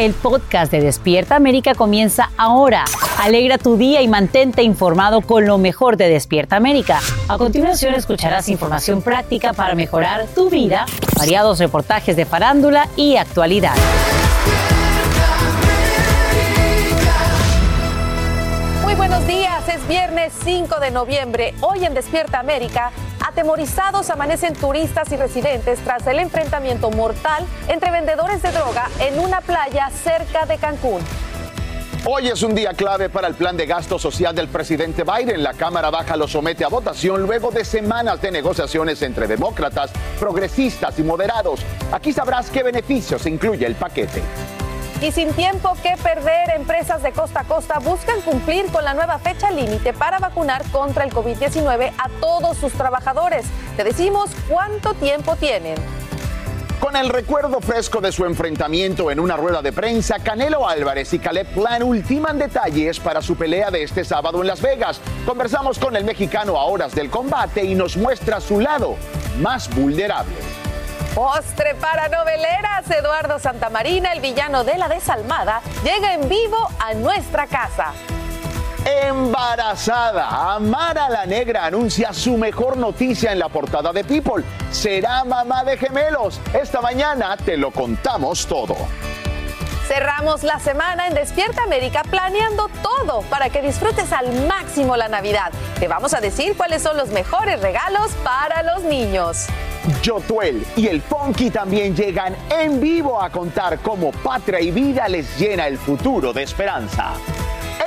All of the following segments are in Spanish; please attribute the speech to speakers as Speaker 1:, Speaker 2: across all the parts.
Speaker 1: El podcast de Despierta América comienza ahora. Alegra tu día y mantente informado con lo mejor de Despierta América. A continuación escucharás información práctica para mejorar tu vida, variados reportajes de farándula y actualidad.
Speaker 2: Días, es viernes 5 de noviembre. Hoy en Despierta América, atemorizados amanecen turistas y residentes tras el enfrentamiento mortal entre vendedores de droga en una playa cerca de Cancún.
Speaker 3: Hoy es un día clave para el plan de gasto social del presidente Biden. La Cámara Baja lo somete a votación luego de semanas de negociaciones entre demócratas, progresistas y moderados. Aquí sabrás qué beneficios incluye el paquete.
Speaker 2: Y sin tiempo que perder, empresas de costa a costa buscan cumplir con la nueva fecha límite para vacunar contra el COVID-19 a todos sus trabajadores. Te decimos cuánto tiempo tienen.
Speaker 3: Con el recuerdo fresco de su enfrentamiento en una rueda de prensa, Canelo Álvarez y Caleb Plan ultiman detalles para su pelea de este sábado en Las Vegas. Conversamos con el mexicano a horas del combate y nos muestra su lado más vulnerable.
Speaker 2: Postre para noveleras, Eduardo Santamarina, el villano de la desalmada, llega en vivo a nuestra casa.
Speaker 3: Embarazada, Amara la Negra anuncia su mejor noticia en la portada de People. Será mamá de gemelos. Esta mañana te lo contamos todo.
Speaker 2: Cerramos la semana en Despierta América planeando todo para que disfrutes al máximo la Navidad. Te vamos a decir cuáles son los mejores regalos para los niños.
Speaker 3: Yotuel y el Funky también llegan en vivo a contar cómo patria y vida les llena el futuro de esperanza.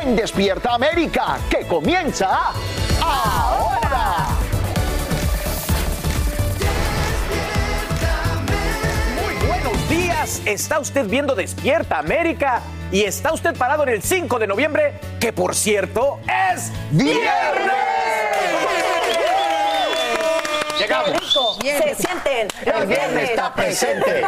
Speaker 3: En Despierta América, que comienza ahora.
Speaker 4: Muy buenos días. Está usted viendo Despierta América y está usted parado en el 5 de noviembre, que por cierto es viernes.
Speaker 2: Llegamos. Se sienten.
Speaker 5: El viernes está presente.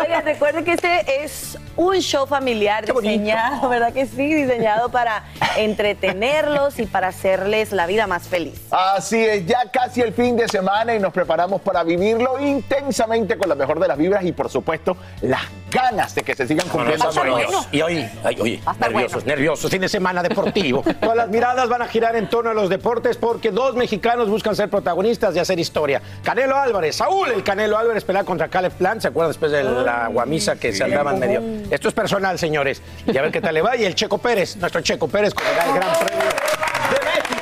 Speaker 6: Oigan, recuerden que este es un show familiar diseñado, ¿verdad que sí? Diseñado para entretenerlos y para hacerles la vida más feliz.
Speaker 3: Así es, ya casi el fin de semana y nos preparamos para vivirlo intensamente con la mejor de las vibras y por supuesto las ganas de que se sigan cumpliendo
Speaker 5: No, no, no,
Speaker 3: sueños.
Speaker 5: Y hoy, ay, oye, nerviosos,
Speaker 2: bueno.
Speaker 5: nerviosos, fin de semana deportivo.
Speaker 7: Todas las miradas van a girar en torno a los deportes porque dos mexicanos buscan ser protagonistas y hacer historia. Canelo Álvarez, Saúl, el Canelo Álvarez pelea contra Caleb Plant, ¿se acuerdan después de la guamisa que se andaban medio? Esto es personal, señores. Y a ver qué tal le va. Y el Checo Pérez, nuestro Checo Pérez, con el Gran Premio de México.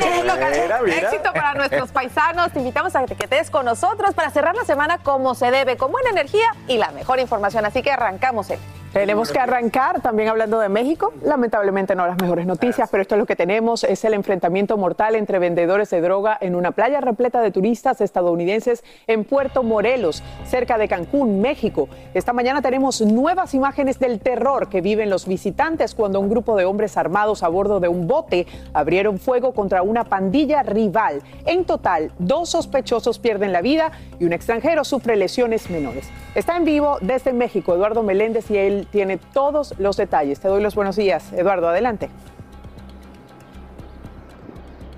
Speaker 7: Mira, mira.
Speaker 2: Éxito para nuestros paisanos. Te invitamos a que te quedes con nosotros para cerrar la semana como se debe, con buena energía y la mejor información. Así que arrancamos.
Speaker 8: Tenemos que arrancar también hablando de México. Lamentablemente no las mejores noticias, pero esto es lo que tenemos. Es el enfrentamiento mortal entre vendedores de droga en una playa repleta de turistas estadounidenses en Puerto Morelos, cerca de Cancún, México. Esta mañana tenemos nuevas imágenes del terror que viven los visitantes cuando un grupo de hombres armados a bordo de un bote abrieron fuego contra una pandilla rival. En total, dos sospechosos pierden la vida y un extranjero sufre lesiones menores. Está en vivo desde México Eduardo Meléndez y él tiene todos los detalles. Te doy los buenos días. Eduardo, adelante.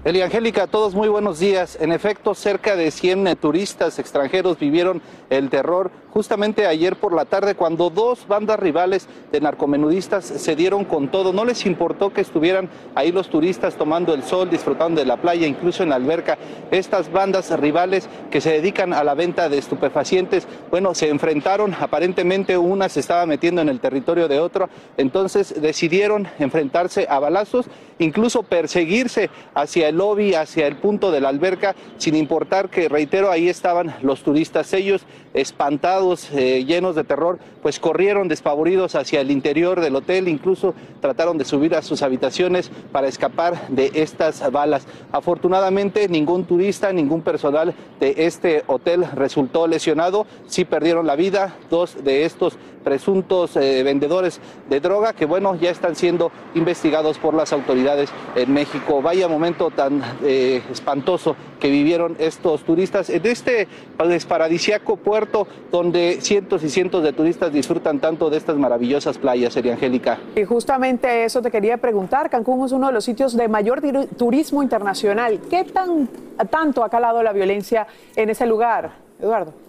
Speaker 9: Eli Angélica, todos muy buenos días. En efecto, cerca de 100 turistas extranjeros vivieron el terror justamente ayer por la tarde cuando dos bandas rivales de narcomenudistas se dieron con todo. No les importó que estuvieran ahí los turistas tomando el sol, disfrutando de la playa, incluso en la alberca. Estas bandas rivales que se dedican a la venta de estupefacientes, bueno, se enfrentaron, aparentemente una se estaba metiendo en el territorio de otro, entonces decidieron enfrentarse a balazos, incluso perseguirse hacia el lobby, hacia el punto de la alberca, sin importar que, reitero, ahí estaban los turistas. Ellos, espantados, eh, llenos de terror, pues corrieron despavoridos hacia el interior del hotel, incluso trataron de subir a sus habitaciones para escapar de estas balas. Afortunadamente, ningún turista, ningún personal de este hotel resultó lesionado, sí perdieron la vida, dos de estos presuntos eh, vendedores de droga que bueno ya están siendo investigados por las autoridades en México. Vaya momento tan eh, espantoso que vivieron estos turistas en este pues, paradisiaco puerto donde cientos y cientos de turistas disfrutan tanto de estas maravillosas playas, Sería Angélica.
Speaker 8: Y justamente eso te quería preguntar. Cancún es uno de los sitios de mayor turismo internacional. ¿Qué tan tanto ha calado la violencia en ese lugar, Eduardo?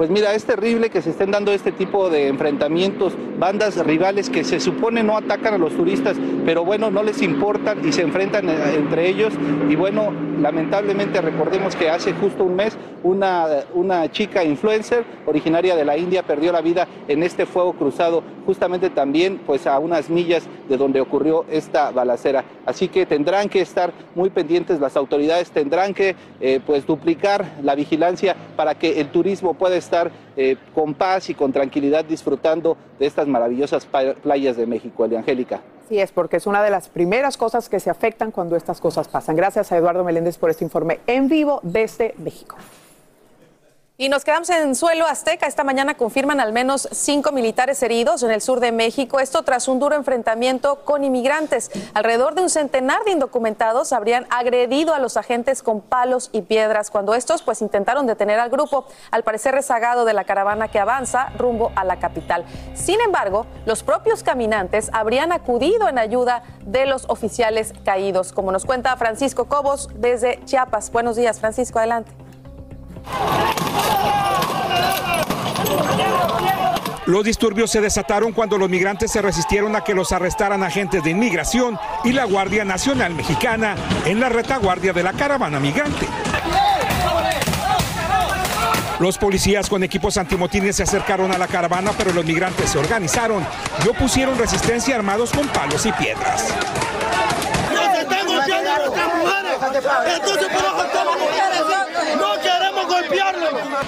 Speaker 9: Pues mira, es terrible que se estén dando este tipo de enfrentamientos, bandas rivales que se supone no atacan a los turistas, pero bueno, no les importan y se enfrentan eh, entre ellos. Y bueno, lamentablemente recordemos que hace justo un mes una, una chica influencer originaria de la India perdió la vida en este fuego cruzado, justamente también pues a unas millas de donde ocurrió esta balacera. Así que tendrán que estar muy pendientes las autoridades, tendrán que eh, pues duplicar la vigilancia para que el turismo pueda estar estar eh, con paz y con tranquilidad disfrutando de estas maravillosas playas de México, Angélica.
Speaker 8: Sí, es porque es una de las primeras cosas que se afectan cuando estas cosas pasan. Gracias a Eduardo Meléndez por este informe en vivo desde México.
Speaker 2: Y nos quedamos en suelo azteca. Esta mañana confirman al menos cinco militares heridos en el sur de México. Esto tras un duro enfrentamiento con inmigrantes. Alrededor de un centenar de indocumentados habrían agredido a los agentes con palos y piedras cuando estos pues intentaron detener al grupo, al parecer rezagado de la caravana que avanza rumbo a la capital. Sin embargo, los propios caminantes habrían acudido en ayuda de los oficiales caídos, como nos cuenta Francisco Cobos desde Chiapas. Buenos días, Francisco, adelante.
Speaker 10: Los disturbios se desataron cuando los migrantes se resistieron a que los arrestaran agentes de inmigración y la Guardia Nacional Mexicana en la retaguardia de la caravana migrante. Los policías con equipos antimotines se acercaron a la caravana, pero los migrantes se organizaron y opusieron resistencia armados con palos y piedras.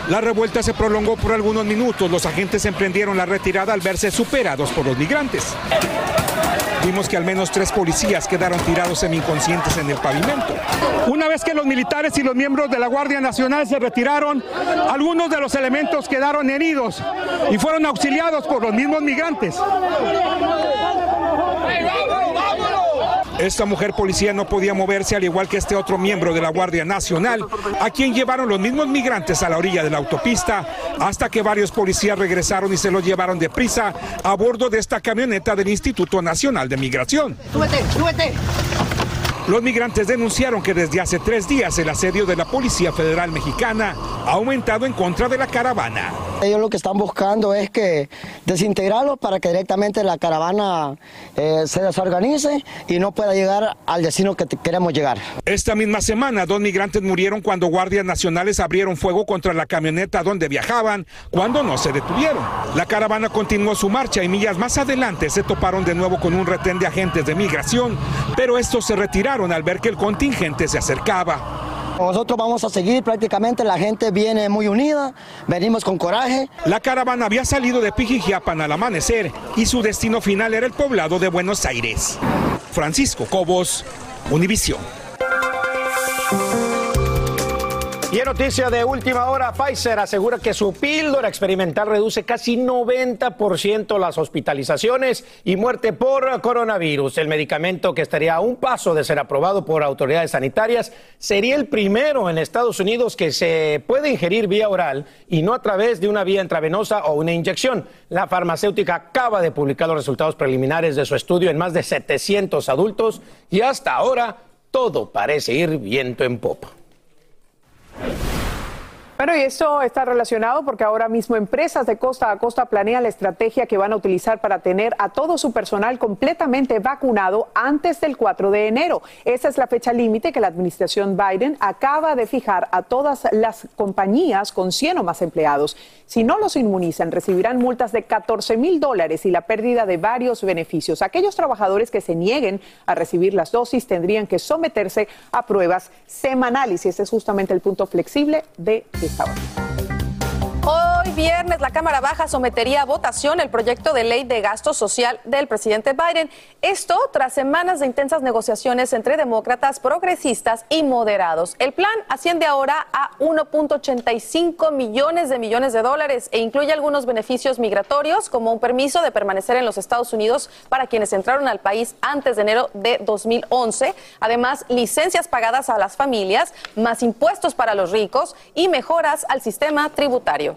Speaker 10: La revuelta se prolongó por algunos minutos. Los agentes emprendieron la retirada al verse superados por los migrantes. Vimos que al menos tres policías quedaron tirados semi-inconscientes en el pavimento. Una vez que los militares y los miembros de la Guardia Nacional se retiraron, algunos de los elementos quedaron heridos y fueron auxiliados por los mismos migrantes. Esta mujer policía no podía moverse al igual que este otro miembro de la Guardia Nacional, a quien llevaron los mismos migrantes a la orilla de la autopista, hasta que varios policías regresaron y se lo llevaron deprisa a bordo de esta camioneta del Instituto Nacional de Migración. ¡Súbete, súbete! Los migrantes denunciaron que desde hace tres días el asedio de la Policía Federal Mexicana ha aumentado en contra de la caravana.
Speaker 11: Ellos lo que están buscando es que desintegrarlos para que directamente la caravana eh, se desorganice y no pueda llegar al destino que queremos llegar.
Speaker 10: Esta misma semana, dos migrantes murieron cuando guardias nacionales abrieron fuego contra la camioneta donde viajaban cuando no se detuvieron. La caravana continuó su marcha y millas más adelante se toparon de nuevo con un retén de agentes de migración, pero estos se retiraron al ver que el contingente se acercaba.
Speaker 11: Nosotros vamos a seguir prácticamente, la gente viene muy unida, venimos con coraje.
Speaker 10: La caravana había salido de Pijijiapan al amanecer y su destino final era el poblado de Buenos Aires. Francisco Cobos, Univisión.
Speaker 7: Y en noticia de última hora, Pfizer asegura que su píldora experimental reduce casi 90% las hospitalizaciones y muerte por coronavirus. El medicamento que estaría a un paso de ser aprobado por autoridades sanitarias sería el primero en Estados Unidos que se puede ingerir vía oral y no a través de una vía intravenosa o una inyección. La farmacéutica acaba de publicar los resultados preliminares de su estudio en más de 700 adultos y hasta ahora todo parece ir viento en popa. Thank you.
Speaker 8: Bueno, y esto está relacionado porque ahora mismo empresas de costa a costa planean la estrategia que van a utilizar para tener a todo su personal completamente vacunado antes del 4 de enero. Esa es la fecha límite que la administración Biden acaba de fijar a todas las compañías con 100 o más empleados. Si no los inmunizan, recibirán multas de 14 mil dólares y la pérdida de varios beneficios. Aquellos trabajadores que se nieguen a recibir las dosis tendrían que someterse a pruebas semanales y ese es justamente el punto flexible de esta hora.
Speaker 2: Hoy viernes la Cámara Baja sometería a votación el proyecto de ley de gasto social del presidente Biden. Esto tras semanas de intensas negociaciones entre demócratas, progresistas y moderados. El plan asciende ahora a 1.85 millones de millones de dólares e incluye algunos beneficios migratorios como un permiso de permanecer en los Estados Unidos para quienes entraron al país antes de enero de 2011. Además, licencias pagadas a las familias, más impuestos para los ricos y mejoras al sistema tributario.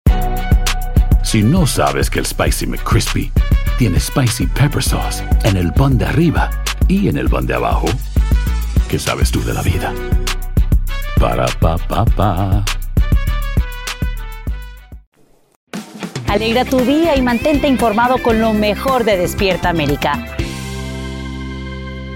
Speaker 12: Si no sabes que el Spicy McCrispy tiene Spicy Pepper Sauce en el pan de arriba y en el pan de abajo, ¿qué sabes tú de la vida? Para, pa, pa, pa.
Speaker 1: Alegra tu día y mantente informado con lo mejor de Despierta América.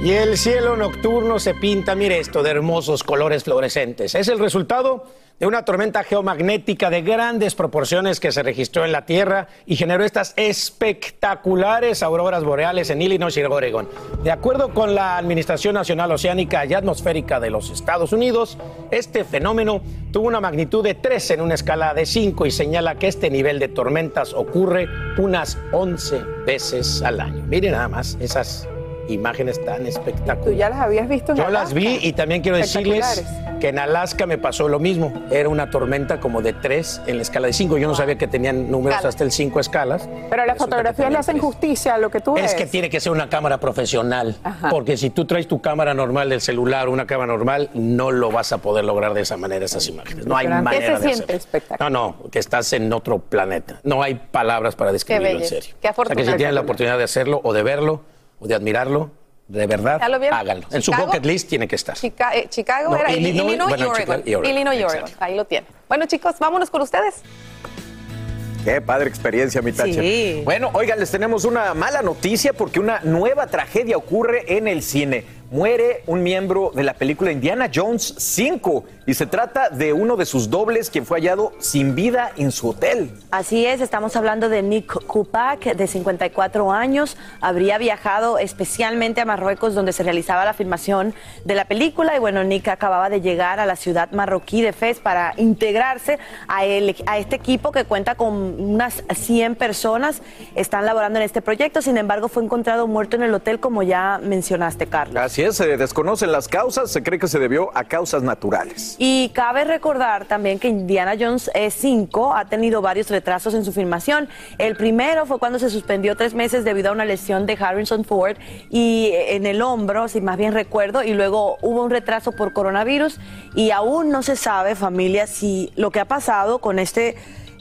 Speaker 7: Y el cielo nocturno se pinta, mire esto, de hermosos colores fluorescentes. Es el resultado de una tormenta geomagnética de grandes proporciones que se registró en la Tierra y generó estas espectaculares auroras boreales en Illinois y Oregon. De acuerdo con la Administración Nacional Oceánica y Atmosférica de los Estados Unidos, este fenómeno tuvo una magnitud de 3 en una escala de 5 y señala que este nivel de tormentas ocurre unas 11 veces al año. Miren nada más esas imágenes tan espectaculares.
Speaker 8: ¿Tú ya las habías visto? en
Speaker 7: Yo las vi y también quiero decirles que en Alaska me pasó lo mismo. Era una tormenta como de 3 en la escala de 5. Yo no sabía que tenían números
Speaker 8: Escala.
Speaker 7: hasta el 5 escalas.
Speaker 8: Pero las fotografías le hacen justicia a lo que tú ves.
Speaker 7: Es que tiene que ser una cámara profesional,
Speaker 8: Ajá.
Speaker 7: porque si tú traes tu cámara normal del celular una cámara normal, no lo vas a poder lograr de esa manera esas imágenes. No hay
Speaker 8: Pero ¿qué
Speaker 7: manera
Speaker 8: se
Speaker 7: de
Speaker 8: siente
Speaker 7: hacerlo. No, no, que estás en otro planeta. No hay palabras para describirlo en
Speaker 2: belleza.
Speaker 7: serio.
Speaker 2: Qué
Speaker 7: o sea, que si tienen la oportunidad de hacerlo o de verlo de admirarlo, de verdad, háganlo. En su bucket list tiene que estar.
Speaker 2: Chica- eh, Chicago
Speaker 7: No,
Speaker 2: era
Speaker 7: Illinois,
Speaker 2: Illinois,
Speaker 7: bueno,
Speaker 2: y Oregon.
Speaker 7: Chicago y Oregon,
Speaker 2: Illinois y. Oregon. Ahí lo tienen. Bueno, chicos, vámonos con ustedes.
Speaker 4: Qué padre experiencia, mi Tache.
Speaker 2: Sí.
Speaker 4: Bueno, oigan, les tenemos una mala noticia porque una nueva tragedia ocurre en el cine. Muere un miembro de la película Indiana Jones 5 y se trata de uno de sus dobles quien fue hallado sin vida en su hotel.
Speaker 6: Así es, estamos hablando de Nick Kupak, de 54 años. Habría viajado especialmente a Marruecos, donde se realizaba la filmación de la película. Y bueno, Nick acababa de llegar a la ciudad marroquí de Fez para integrarse a, el- a este equipo que cuenta con unas 100 personas. Están laborando en este proyecto. Sin embargo, fue encontrado muerto en el hotel, como ya mencionaste, Carlos.
Speaker 4: Así es, se desconocen las causas, se cree que se debió a causas naturales.
Speaker 6: Y cabe recordar también que Indiana Jones 5 ha tenido varios retrasos en su filmación. El primero fue cuando se suspendió tres meses debido a una lesión de Harrison Ford y eh, en el hombro, si más bien recuerdo, y luego hubo un retraso por coronavirus y aún no se sabe, familia, si lo que ha pasado con este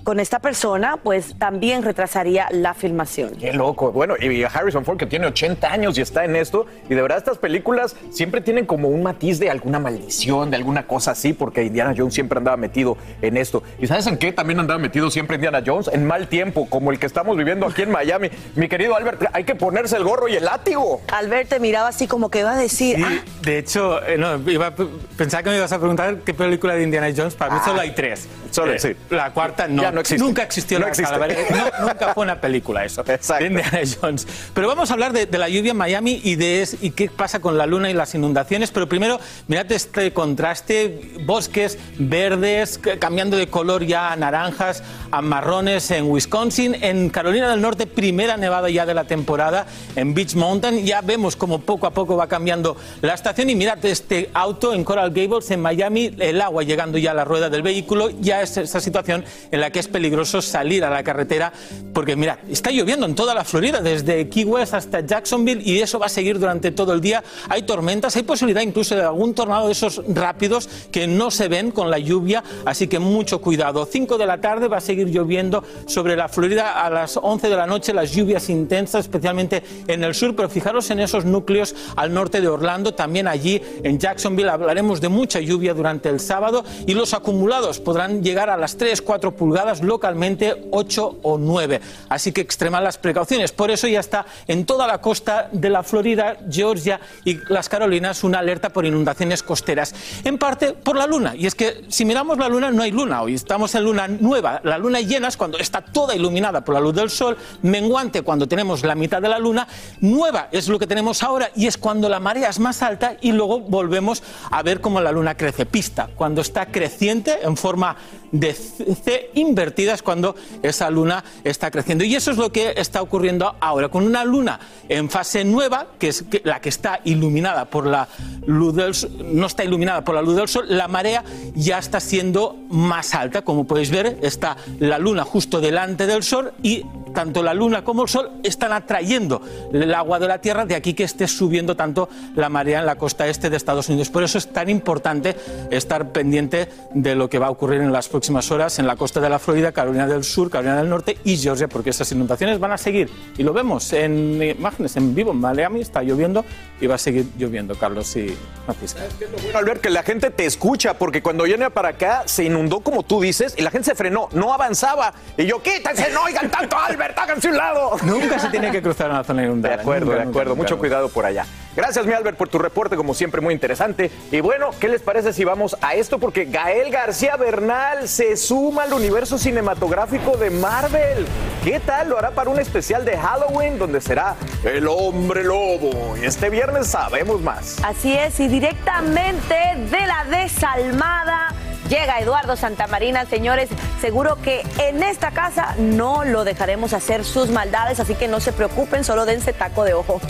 Speaker 6: con esta persona, pues también retrasaría la filmación.
Speaker 4: Qué loco. Bueno, y Harrison Ford que tiene 80 años y está en esto. Y de verdad estas películas siempre tienen como un matiz de alguna maldición, de alguna cosa así, porque Indiana Jones siempre andaba metido en esto. ¿Y sabes en qué también andaba metido siempre Indiana Jones? En mal tiempo, como el que estamos viviendo aquí en Miami. Mi querido Albert, hay que ponerse el gorro y el látigo.
Speaker 6: Albert te miraba así como que iba a decir...
Speaker 13: Sí,
Speaker 6: "Ah,
Speaker 13: de hecho, eh, no, iba a p- pensaba que me ibas a preguntar qué película de Indiana Jones. Para mí
Speaker 4: Ah,
Speaker 13: solo hay tres.
Speaker 4: solo,
Speaker 13: Eh,
Speaker 4: sí.
Speaker 13: La cuarta no.
Speaker 4: Ya no existe.
Speaker 13: Nunca existió
Speaker 4: No
Speaker 13: la
Speaker 4: existe.
Speaker 13: No, nunca fue una película eso. De Indiana Jones. Pero vamos a hablar de, de la lluvia en Miami y de y qué pasa con la luna y las inundaciones. Pero primero, mirad este contraste: bosques verdes, cambiando de color ya a naranjas, a marrones en Wisconsin. En Carolina del Norte, primera nevada ya de la temporada en Beach Mountain. Ya vemos como poco a poco va cambiando la estación. Y mirad este auto en Coral Gables, en Miami, el agua llegando ya a la rueda del vehículo. Ya es esa situación en la que es peligroso salir a la carretera. Porque mirad, está lloviendo en toda la Florida, desde Key West hasta Jacksonville, y eso va a seguir durante todo el día. Hay tormentas, hay posibilidad incluso de algún tornado de esos rápidos que no se ven con la lluvia, así que mucho cuidado. 5 de la tarde va a seguir lloviendo sobre la Florida a las 11 de la noche, las lluvias intensas, especialmente en el sur, pero fijaros en esos núcleos al norte de Orlando, también allí en Jacksonville hablaremos de mucha lluvia durante el sábado y los acumulados podrán llegar a las 3, 4 pulgadas, localmente 8 o 9. Así que extremad las precauciones. Por eso ya está en toda la costa de la Florida, Georgia y las Carolinas una alerta por inundaciones costeras. En parte por la luna. Y es que si miramos la luna, no hay luna hoy. Estamos en luna nueva. La luna llena es cuando está toda iluminada por la luz del sol. Menguante cuando tenemos la mitad de la luna. Nueva es lo que tenemos ahora y es cuando la marea es más alta y luego volvemos a ver cómo la luna crece. Pista, cuando está creciente en forma de C invertida es cuando esa luna está creciendo. Y eso es lo que está ocurriendo ahora, con una luna en fase nueva, que es la que está iluminada por la luz del sol, no está iluminada por la luz del sol, la marea ya está siendo más alta. Como podéis ver, está la luna justo delante del sol y tanto la luna como el sol están atrayendo el agua de la tierra, de aquí que esté subiendo tanto la marea en la costa este de Estados Unidos. Por eso es tan importante estar pendiente de lo que va a ocurrir en las próximas horas en la costa de la Florida, Carolina del Sur, Carolina del Norte y Georgia, porque esas inundaciones van a seguir. Y lo vemos en imágenes en vivo en Miami, está lloviendo y va a seguir lloviendo, Carlos y Francisca.
Speaker 4: Bueno, Albert, que la gente te escucha, porque cuando viene para acá se inundó como tú dices y la gente se frenó, no avanzaba. Y yo, quítense, no oigan tanto, Albert, háganse un lado.
Speaker 13: Nunca se tiene que cruzar una zona inundada.
Speaker 4: De acuerdo,
Speaker 13: nunca,
Speaker 4: de acuerdo.
Speaker 13: nunca,
Speaker 4: Mucho
Speaker 13: nunca.
Speaker 4: cuidado por allá. Gracias, mi Albert, por tu reporte, como siempre, muy interesante. Y bueno, ¿qué les parece si vamos a esto? Porque Gael García Bernal se suma al universo cinematográfico de Marvel. ¿Qué tal? Lo hará para un especial de Halloween donde será el hombre lobo. Y este viernes sabemos más.
Speaker 6: Así es, y directamente de la desalmada llega Eduardo Santamarina, señores. Seguro que en esta casa no lo dejaremos hacer sus maldades, así que no se preocupen, solo dense taco de ojo.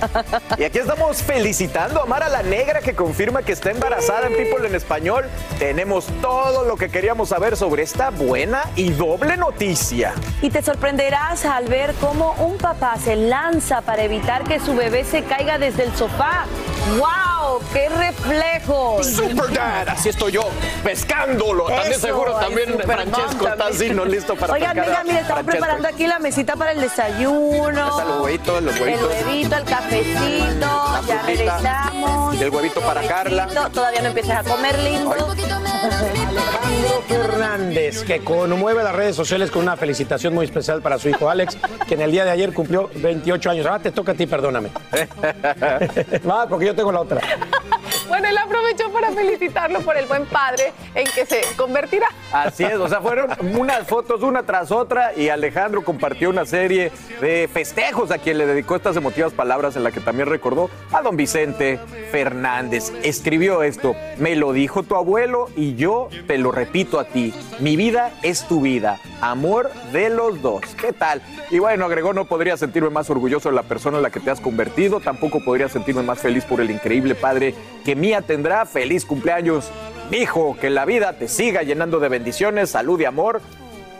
Speaker 4: Y aquí estamos felicitando a Mara la Negra que confirma que está embarazada en People en español. Tenemos todo lo que queríamos saber sobre esta buena y doble noticia.
Speaker 6: Y te sorprenderás al ver cómo un papá se lanza para evitar que su bebé se caiga desde el sofá. ¡Wow! ¡Qué reflejo!
Speaker 4: Super Dad, así estoy yo, pescándolo. También seguro,
Speaker 6: ay,
Speaker 4: también Francesco está así, no listo para
Speaker 6: Oigan, venga, mire, estamos
Speaker 4: Francesco.
Speaker 6: preparando aquí la mesita para el desayuno.
Speaker 4: Están los huevitos, los huevitos.
Speaker 6: El huevito, el cafecito. ya regresamos.
Speaker 4: Y el huevito para Carla.
Speaker 6: No, todavía no empiezas a comer, lindo.
Speaker 7: Alejandro Fernández, que conmueve las redes sociales con una felicitación muy especial para su hijo Alex, que en el día de ayer cumplió 28 años. Ah, te toca a ti, perdóname. Va, porque yo tengo la otra.
Speaker 2: Bueno, él aprovechó para felicitarlo por el buen padre en que se convertirá.
Speaker 4: Así es, o sea, fueron unas fotos una tras otra y Alejandro compartió una serie de festejos a quien le dedicó estas emotivas palabras en la que también recordó a don Vicente Fernández. Escribió esto, me lo dijo tu abuelo y yo te lo repito a ti, mi vida es tu vida, amor de los dos. ¿Qué tal? Y bueno, agregó, no podría sentirme más orgulloso de la persona en la que te has convertido, tampoco podría sentirme más feliz por el increíble padre que mía tendrá. Feliz cumpleaños, hijo, que la vida te siga llenando de bendiciones, salud y amor.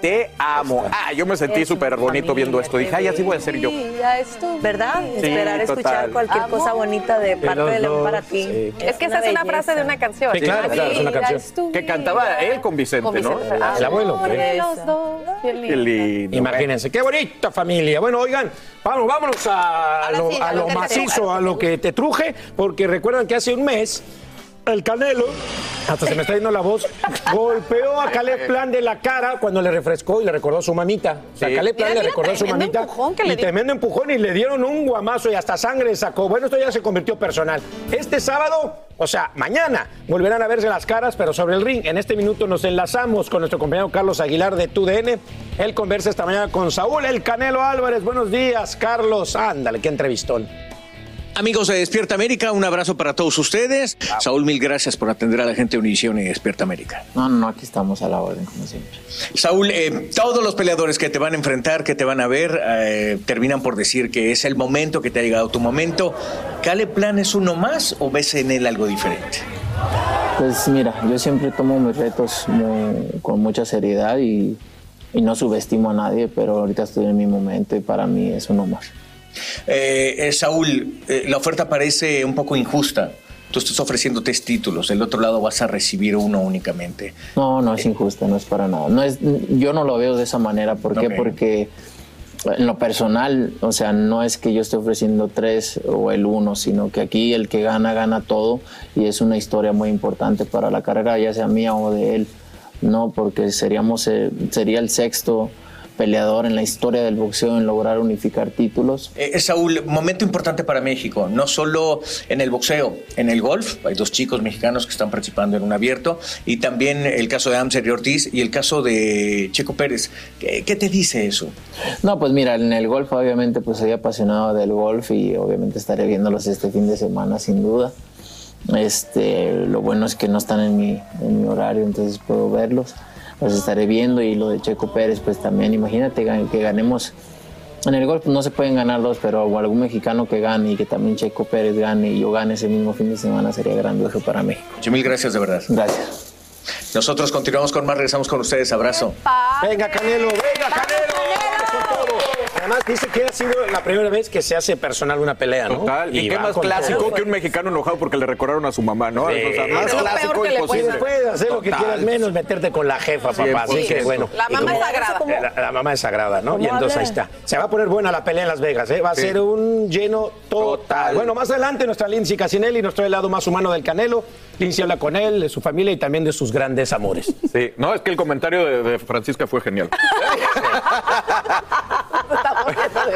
Speaker 4: Te amo. Ah, yo me sentí súper bonito viendo esto. Dije, ay, así voy a ser yo.
Speaker 6: Ya es tú. ¿Verdad?
Speaker 4: Sí,
Speaker 6: Esperar a
Speaker 4: total.
Speaker 6: escuchar cualquier cosa bonita de parte de León
Speaker 4: dos,
Speaker 6: para ti.
Speaker 4: sí.
Speaker 2: Es que esa es una frase de una canción.
Speaker 4: Sí, claro, claro, es una canción. Que cantaba él con Vicente,
Speaker 2: Con
Speaker 4: ¿no?
Speaker 7: El abuelo.
Speaker 2: Amor de los dos. Qué
Speaker 4: Qué
Speaker 2: lindo.
Speaker 4: lindo.
Speaker 7: Imagínense, qué bonita familia. Bueno, oigan, vamos, vámonos a
Speaker 2: Ahora
Speaker 7: lo,
Speaker 2: sí,
Speaker 7: a
Speaker 2: a lo
Speaker 7: macizo, a lo que te truje, porque recuerdan que hace un mes el Canelo, hasta se me está yendo la voz, golpeó a Caleb Plan de la cara cuando le refrescó y le recordó a su mamita. O sea,
Speaker 4: Sí.
Speaker 7: Caleb Plan le recordó a su mamita.
Speaker 2: que le
Speaker 7: y tremendo empujón y le dieron un guamazo y hasta sangre sacó. Bueno, esto ya se convirtió personal. Este sábado, o sea, mañana, volverán a verse las caras, pero sobre el ring. En este minuto nos enlazamos con nuestro compañero Carlos Aguilar de TUDN. Él conversa esta mañana con Saúl El Canelo Álvarez. Buenos días, Carlos. Ándale, qué entrevistón.
Speaker 14: Amigos de Despierta América, un abrazo para todos ustedes. Saúl, mil gracias por atender a la gente de Univisión y Despierta América.
Speaker 15: No, no, aquí estamos a la orden, como siempre.
Speaker 14: Saúl, eh, todos los peleadores que te van a enfrentar, que te van a ver, eh, terminan por decir que es el momento, que te ha llegado tu momento. ¿Cale Plan es uno más o ves en él algo diferente?
Speaker 15: Pues mira, yo siempre tomo mis retos muy- con mucha seriedad y, y no subestimo a nadie, pero ahorita estoy en mi momento y para mí es uno más.
Speaker 14: Eh, eh, Saúl, eh, la oferta parece un poco injusta. Tú estás ofreciendo tres títulos, del otro lado vas a recibir uno únicamente.
Speaker 15: No, no es injusta, no es para nada. No es, yo no lo veo de esa manera. ¿Por qué? Porque en lo personal, o sea, no es que yo esté ofreciendo tres o el uno, sino que aquí el que gana, gana todo y es una historia muy importante para la carrera, ya sea mía o de él. No, porque seríamos, eh, sería el sexto peleador en la historia del boxeo en lograr unificar títulos.
Speaker 14: Eh, Saúl, momento importante para México, no solo en el boxeo, en el golf. Hay dos chicos mexicanos que están participando en un abierto y también el caso de Amser y Ortiz y el caso de Checo Pérez. ¿Qué, qué te dice eso?
Speaker 15: No, pues mira, en el golf obviamente pues soy apasionado del golf y obviamente estaré viéndolos este fin de semana sin duda. Este, lo bueno es que no están en mi, en mi horario, entonces puedo verlos. Los estaré viendo y lo de Checo Pérez pues también. Imagínate que ganemos en el golf no se pueden ganar dos, pero algún mexicano que gane y que también Checo Pérez gane y yo gane ese mismo fin de semana sería grandioso para México.
Speaker 14: Muchas mil gracias de verdad.
Speaker 15: Gracias.
Speaker 14: Nosotros continuamos con más, regresamos con ustedes. Abrazo.
Speaker 7: Venga, Canelo, venga, Canelo. Todo. Además, dice que ha sido la primera vez que se hace personal una pelea, ¿no?
Speaker 4: Total. ¿Y, qué más clásico
Speaker 7: todo.
Speaker 4: que un mexicano enojado porque le recordaron a su mamá, ¿no?
Speaker 7: Sí.
Speaker 4: O sea, más
Speaker 7: Es lo
Speaker 4: clásico imposible.
Speaker 7: Puedes hacer lo que quieras menos meterte con la jefa, papá. Así
Speaker 4: 100%.
Speaker 7: que bueno.
Speaker 2: La mamá
Speaker 7: como-
Speaker 2: es sagrada.
Speaker 7: La, la mamá es sagrada, ¿no?
Speaker 6: ¿Cómo
Speaker 7: Y entonces ahí está. Se va a poner buena la pelea en Las Vegas, ¿eh? Va a
Speaker 4: Sí.
Speaker 7: ser un lleno total. Bueno, más adelante nuestra Lindsay Casinelli nos trae el lado más humano del Canelo. Lindsay habla con él, de su familia y también de sus grandes amores.
Speaker 4: Sí, no, es que el comentario de, de Francisca fue genial.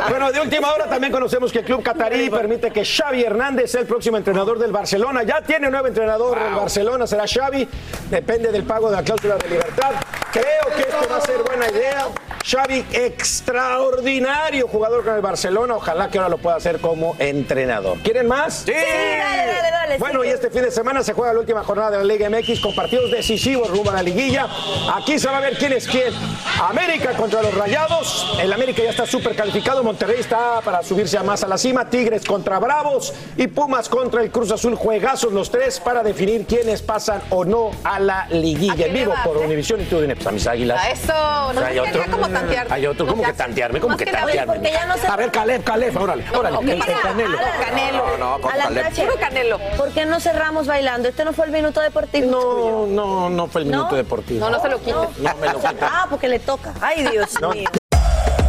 Speaker 7: Bueno, de última hora también conocemos que el club catarí permite que Xavi Hernández sea el próximo entrenador del Barcelona. Ya tiene nuevo entrenador del Barcelona, será Xavi. Depende del pago de la cláusula de libertad. Creo que esto va a ser buena idea. Xavi, extraordinario jugador con el Barcelona. Ojalá que ahora lo pueda hacer como entrenador. ¿Quieren más? Sí.
Speaker 6: dale, dale, dale,
Speaker 7: Bueno, y este fin de semana se juega la última jornada de la Liga MX con partidos decisivos rumbo a la liguilla. Aquí se va a ver quién es quién. América contra los Rayados. El América ya está súper calificado. Monterrey está para subirse a más a la cima. Tigres contra Bravos y Pumas contra el Cruz Azul. Juegazos los tres para definir quiénes pasan o no a la liguilla. En vivo por Univisión y TUDN. Pues a mis águilas.
Speaker 2: A eso, no
Speaker 7: Hay
Speaker 2: se
Speaker 7: otro,
Speaker 2: tenía como tantear.
Speaker 7: hay otro, ¿cómo que tantearme? ¿Cómo
Speaker 2: Más
Speaker 7: que tantearme?
Speaker 2: porque ya no se-
Speaker 7: A ver, Caleb, Caleb, órale, órale. Canelo.
Speaker 2: Canelo.
Speaker 4: No, no, con
Speaker 6: A la
Speaker 4: Caleb.
Speaker 6: tache.
Speaker 2: Puro Canelo.
Speaker 6: ¿Por qué no cerramos bailando? Este no fue el minuto deportivo.
Speaker 7: No, no, no fue el minuto deportivo.
Speaker 2: No, no se lo quiten.
Speaker 7: No me lo.
Speaker 6: Ah, porque le toca. Ay, Dios mío.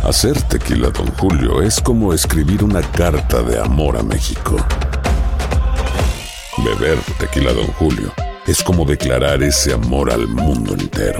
Speaker 16: Hacer tequila, Don Julio, es como escribir una carta de amor a México. Beber tequila, Don Julio, es como declarar ese amor al mundo entero.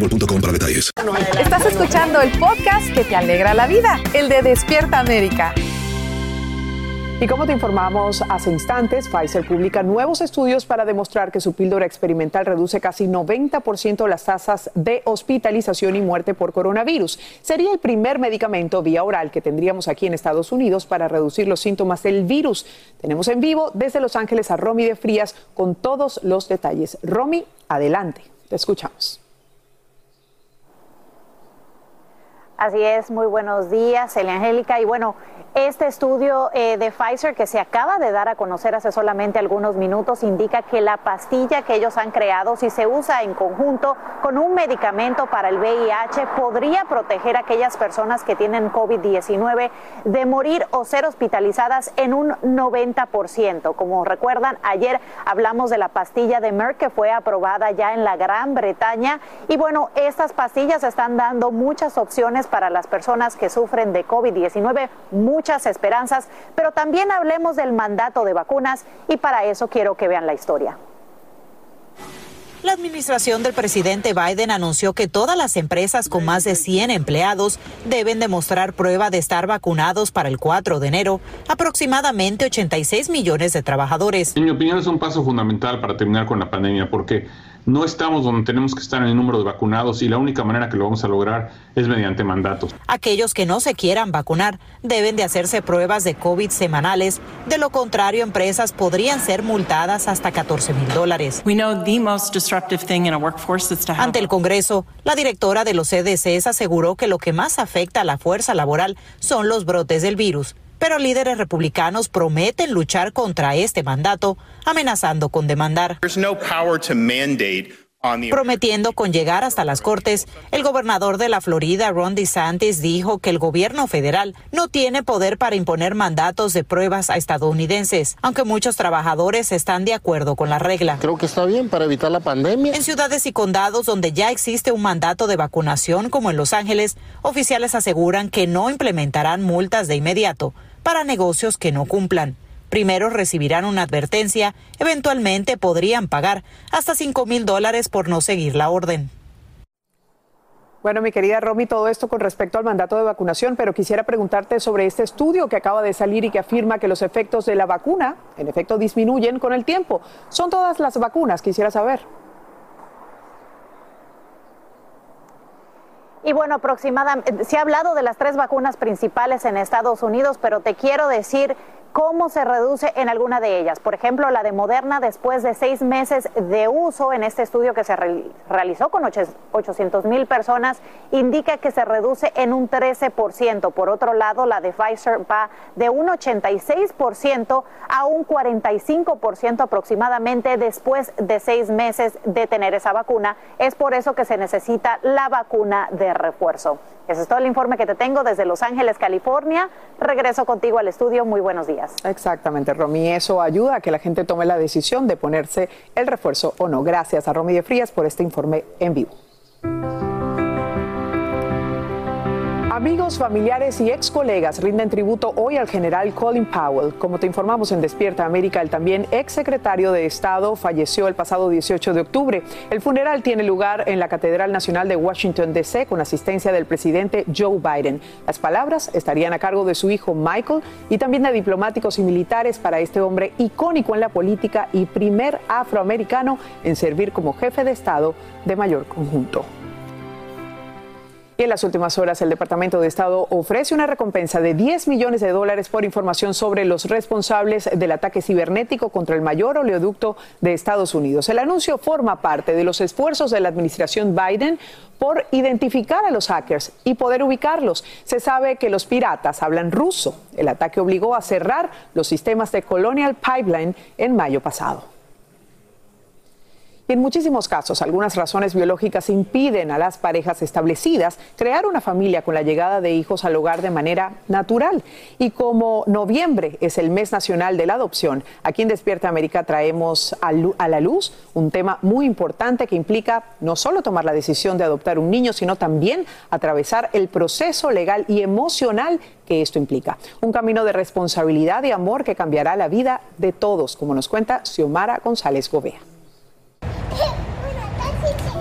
Speaker 17: boostmobile.com para detalles.
Speaker 2: Estás escuchando el podcast que te alegra la vida, el de Despierta América.
Speaker 8: Y como te informamos hace instantes, Pfizer publica nuevos estudios para demostrar que su píldora experimental reduce casi 90% las tasas de hospitalización y muerte por coronavirus. Sería el primer medicamento vía oral que tendríamos aquí en Estados Unidos para reducir los síntomas del virus. Tenemos en vivo desde Los Ángeles a Romy de Frías con todos los detalles. Romy, adelante, te escuchamos.
Speaker 18: Así es, muy buenos días, Elia Angélica. Y bueno, este estudio eh, de Pfizer que se acaba de dar a conocer hace solamente algunos minutos indica que la pastilla que ellos han creado, si se usa en conjunto con un medicamento para el VIH, podría proteger a aquellas personas que tienen COVID-19 de morir o ser hospitalizadas en un 90%. Como recuerdan, ayer hablamos de la pastilla de Merck que fue aprobada ya en la Gran Bretaña. Y bueno, estas pastillas están dando muchas opciones para las personas que sufren de COVID-19 muchas esperanzas, pero también hablemos del mandato de vacunas y para eso quiero que vean la historia.
Speaker 19: La administración del presidente Biden anunció que todas las empresas con más de 100 empleados deben demostrar prueba de estar vacunados para el 4 de enero, aproximadamente 86 millones de trabajadores.
Speaker 20: En mi opinión es un paso fundamental para terminar con la pandemia porque no estamos donde tenemos que estar en el número de vacunados y la única manera que lo vamos a lograr es mediante mandatos.
Speaker 19: Aquellos que no se quieran vacunar deben de hacerse pruebas de COVID semanales, de lo contrario empresas podrían ser multadas hasta 14 mil dólares. Ante el Congreso, la directora de los CDCs aseguró que lo que más afecta a la fuerza laboral son los brotes del virus pero líderes republicanos prometen luchar contra este mandato, amenazando con demandar. Prometiendo con llegar hasta las Cortes, el gobernador de la Florida, Ron DeSantis, dijo que el gobierno federal no tiene poder para imponer mandatos de pruebas a estadounidenses, aunque muchos trabajadores están de acuerdo con la regla.
Speaker 21: Creo que está bien para evitar la pandemia.
Speaker 19: En ciudades y condados donde ya existe un mandato de vacunación, como en Los Ángeles, oficiales aseguran que no implementarán multas de inmediato para negocios que no cumplan. Primero recibirán una advertencia, eventualmente podrían pagar hasta 5 mil dólares por no seguir la orden.
Speaker 8: Bueno, mi querida Romy, todo esto con respecto al mandato de vacunación, pero quisiera preguntarte sobre este estudio que acaba de salir y que afirma que los efectos de la vacuna, en efecto, disminuyen con el tiempo. ¿Son todas las vacunas? Quisiera saber.
Speaker 18: Y bueno, aproximadamente, se ha hablado de las tres vacunas principales en Estados Unidos, pero te quiero decir cómo se reduce en alguna de ellas. Por ejemplo, la de Moderna, después de seis meses de uso en este estudio que se realizó con 800 mil personas, indica que se reduce en un 13%. Por otro lado, la de Pfizer va de un 86% a un 45% aproximadamente después de seis meses de tener esa vacuna. Es por eso que se necesita la vacuna de refuerzo. Ese es todo el informe que te tengo desde Los Ángeles, California. Regreso contigo al estudio. Muy buenos días.
Speaker 8: Exactamente, Romy. Eso ayuda a que la gente tome la decisión de ponerse el refuerzo o no. Gracias a Romy de Frías por este informe en vivo. Amigos, familiares y ex colegas rinden tributo hoy al general Colin Powell. Como te informamos en Despierta América, el también ex secretario de Estado falleció el pasado 18 de octubre. El funeral tiene lugar en la Catedral Nacional de Washington, D.C., con asistencia del presidente Joe Biden. Las palabras estarían a cargo de su hijo Michael y también de diplomáticos y militares para este hombre icónico en la política y primer afroamericano en servir como jefe de Estado de mayor conjunto en las últimas horas el Departamento de Estado ofrece una recompensa de 10 millones de dólares por información sobre los responsables del ataque cibernético contra el mayor oleoducto de Estados Unidos. El anuncio forma parte de los esfuerzos de la administración Biden por identificar a los hackers y poder ubicarlos. Se sabe que los piratas hablan ruso. El ataque obligó a cerrar los sistemas de Colonial Pipeline en mayo pasado en muchísimos casos, algunas razones biológicas impiden a las parejas establecidas crear una familia con la llegada de hijos al hogar de manera natural. Y como noviembre es el mes nacional de la adopción, aquí en Despierta América traemos a la luz un tema muy importante que implica no solo tomar la decisión de adoptar un niño, sino también atravesar el proceso legal y emocional que esto implica. Un camino de responsabilidad y amor que cambiará la vida de todos, como nos cuenta Xiomara González Gobea.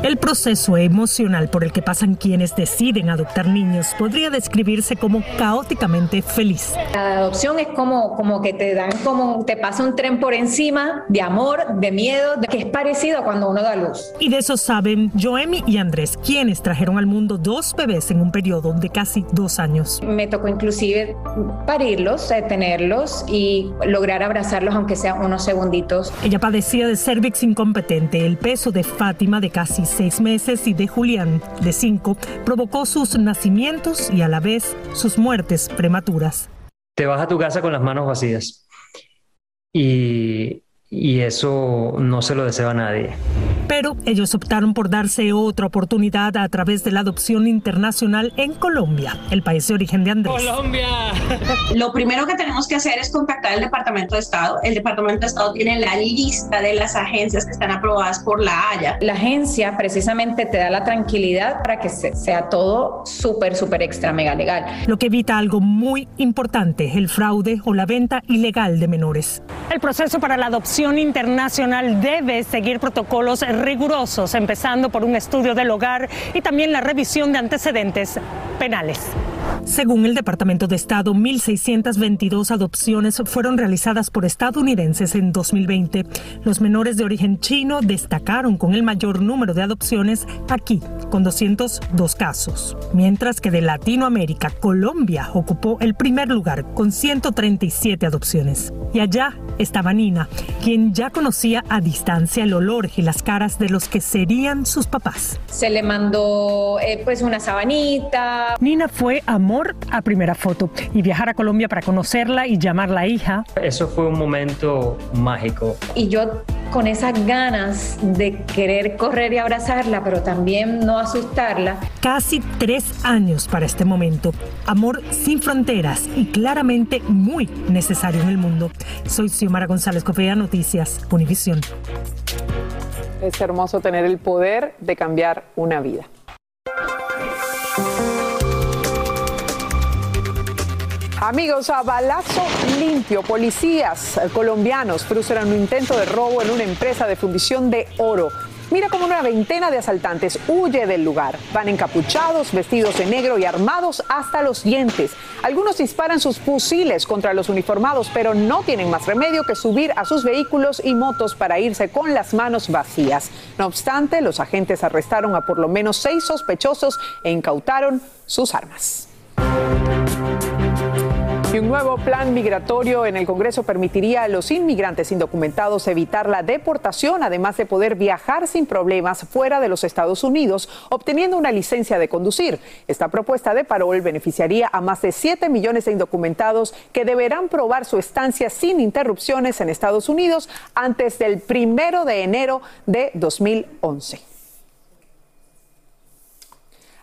Speaker 22: El proceso emocional por el que pasan quienes deciden adoptar niños podría describirse como caóticamente feliz.
Speaker 23: La adopción es como, como que te dan como te pasa un tren por encima de amor, de miedo, de que es parecido a cuando uno da luz.
Speaker 22: Y de eso saben Joemi y Andrés, quienes trajeron al mundo dos bebés en un periodo de casi dos años.
Speaker 23: Me tocó inclusive parirlos, eh, tenerlos y lograr abrazarlos aunque sea unos segunditos.
Speaker 22: Ella padecía de cervix incompetente, el peso de Fátima de casi seis meses y de Julián, de cinco, provocó sus nacimientos y a la vez sus muertes prematuras.
Speaker 24: Te vas a tu casa con las manos vacías y, y eso no se lo desea a nadie
Speaker 22: pero ellos optaron por darse otra oportunidad a través de la adopción internacional en Colombia, el país de origen de Andrés.
Speaker 24: Colombia.
Speaker 25: Lo primero que tenemos que hacer es contactar al Departamento de Estado. El Departamento de Estado tiene la lista de las agencias que están aprobadas por la Haya.
Speaker 23: La agencia precisamente te da la tranquilidad para que sea todo súper, súper extra mega legal.
Speaker 22: Lo que evita algo muy importante, el fraude o la venta ilegal de menores. El proceso para la adopción internacional debe seguir protocolos rigurosos, empezando por un estudio del hogar y también la revisión de antecedentes penales. Según el Departamento de Estado, 1.622 adopciones fueron realizadas por estadounidenses en 2020. Los menores de origen chino destacaron con el mayor número de adopciones aquí, con 202 casos. Mientras que de Latinoamérica, Colombia ocupó el primer lugar con 137 adopciones. Y allá estaba Nina, quien ya conocía a distancia el olor y las caras de los que serían sus papás.
Speaker 23: Se le mandó eh, pues una sabanita.
Speaker 22: Nina fue amor a primera foto y viajar a Colombia para conocerla y llamarla hija.
Speaker 24: Eso fue un momento mágico.
Speaker 23: Y yo con esas ganas de querer correr y abrazarla, pero también no asustarla.
Speaker 22: Casi tres años para este momento. Amor sin fronteras y claramente muy necesario en el mundo. Soy Xiomara González Copea, Noticias, Univisión.
Speaker 8: Es hermoso tener el poder de cambiar una vida. Amigos, a balazo limpio, policías colombianos frustran un intento de robo en una empresa de fundición de oro. Mira cómo una veintena de asaltantes huye del lugar. Van encapuchados, vestidos de negro y armados hasta los dientes. Algunos disparan sus fusiles contra los uniformados, pero no tienen más remedio que subir a sus vehículos y motos para irse con las manos vacías. No obstante, los agentes arrestaron a por lo menos seis sospechosos e incautaron sus armas. Y un nuevo plan migratorio en el Congreso permitiría a los inmigrantes indocumentados evitar la deportación, además de poder viajar sin problemas fuera de los Estados Unidos, obteniendo una licencia de conducir. Esta propuesta de parol beneficiaría a más de 7 millones de indocumentados que deberán probar su estancia sin interrupciones en Estados Unidos antes del primero de enero de 2011.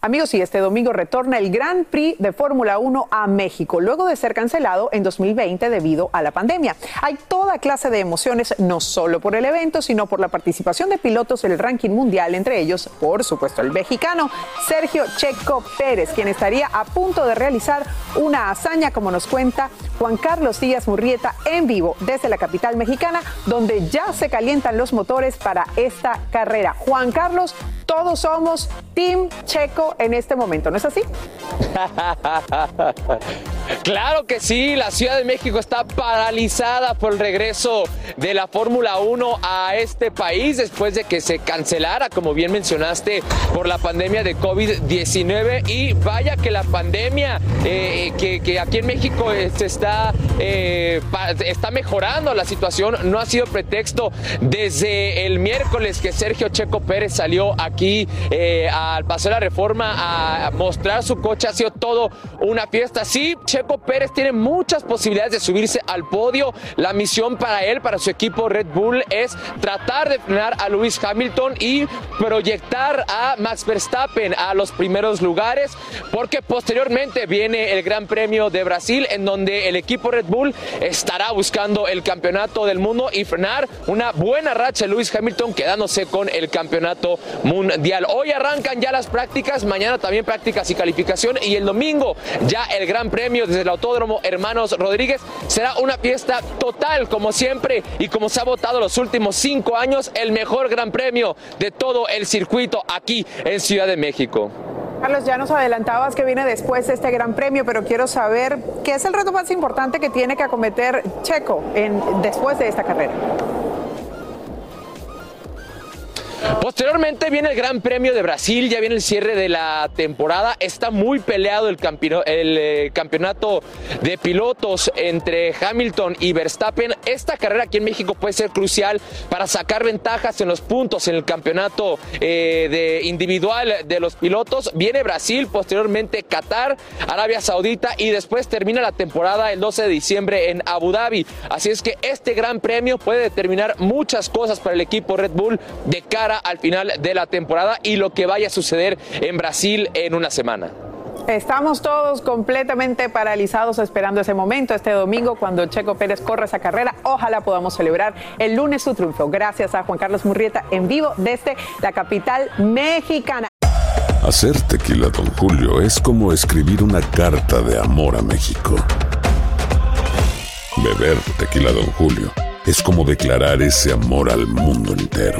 Speaker 8: Amigos, y este domingo retorna el Gran Prix de Fórmula 1 a México, luego de ser cancelado en 2020 debido a la pandemia. Hay toda clase de emociones, no solo por el evento, sino por la participación de pilotos en el ranking mundial, entre ellos, por supuesto, el mexicano Sergio Checo Pérez, quien estaría a punto de realizar una hazaña, como nos cuenta Juan Carlos Díaz Murrieta en vivo desde la capital mexicana, donde ya se calientan los motores para esta carrera. Juan Carlos, todos somos Team Checo en este momento, ¿no es así?
Speaker 26: Claro que sí, la Ciudad de México está paralizada por el regreso de la Fórmula 1 a este país después de que se cancelara, como bien mencionaste, por la pandemia de COVID-19. Y vaya que la pandemia eh, que, aquí en México eh, está, eh, está mejorando la situación, no ha sido pretexto desde el miércoles que Sergio Checo Pérez salió aquí al Paseo de la Reforma a mostrar su coche, ha sido todo una fiesta. Sí, Checo Pérez tiene muchas posibilidades de subirse al podio. La misión para él, para su equipo Red Bull, es tratar de frenar a Lewis Hamilton y proyectar a Max Verstappen a los primeros lugares, porque posteriormente viene el Gran Premio de Brasil, en donde el equipo Red Bull estará buscando el campeonato del mundo y frenar una buena racha de Lewis Hamilton, quedándose con el campeonato mundial. Hoy arrancan ya las prácticas, mañana también prácticas y calificación, y el domingo ya el Gran Premio desde el Autódromo Hermanos Rodríguez. Será una fiesta total, como siempre, y como se ha votado los últimos cinco años, el mejor Gran Premio de todo el circuito aquí en Ciudad de México.
Speaker 8: Carlos, ya nos adelantabas que viene después de este Gran Premio, pero quiero saber qué es el reto más importante que tiene que acometer Checo después de esta carrera.
Speaker 26: Posteriormente viene el Gran Premio de Brasil, ya viene el cierre de la temporada. Está muy peleado el, eh, campeonato de pilotos entre Hamilton y Verstappen. Esta carrera aquí en México puede ser crucial para sacar ventajas en los puntos en el campeonato eh, de individual de los pilotos. Viene Brasil, posteriormente Qatar, Arabia Saudita y después termina la temporada el 12 de diciembre en Abu Dhabi. Así es que este Gran Premio puede determinar muchas cosas para el equipo Red Bull de cara al final de la temporada y lo que vaya a suceder en Brasil en una semana.
Speaker 8: Estamos todos completamente paralizados esperando ese momento, este domingo, cuando Checo Pérez corre esa carrera. Ojalá podamos celebrar el lunes su triunfo. Gracias a Juan Carlos Murrieta en vivo desde la capital mexicana.
Speaker 16: Hacer tequila, don Julio, es como escribir una carta de amor a México. Beber tequila, don Julio, es como declarar ese amor al mundo entero.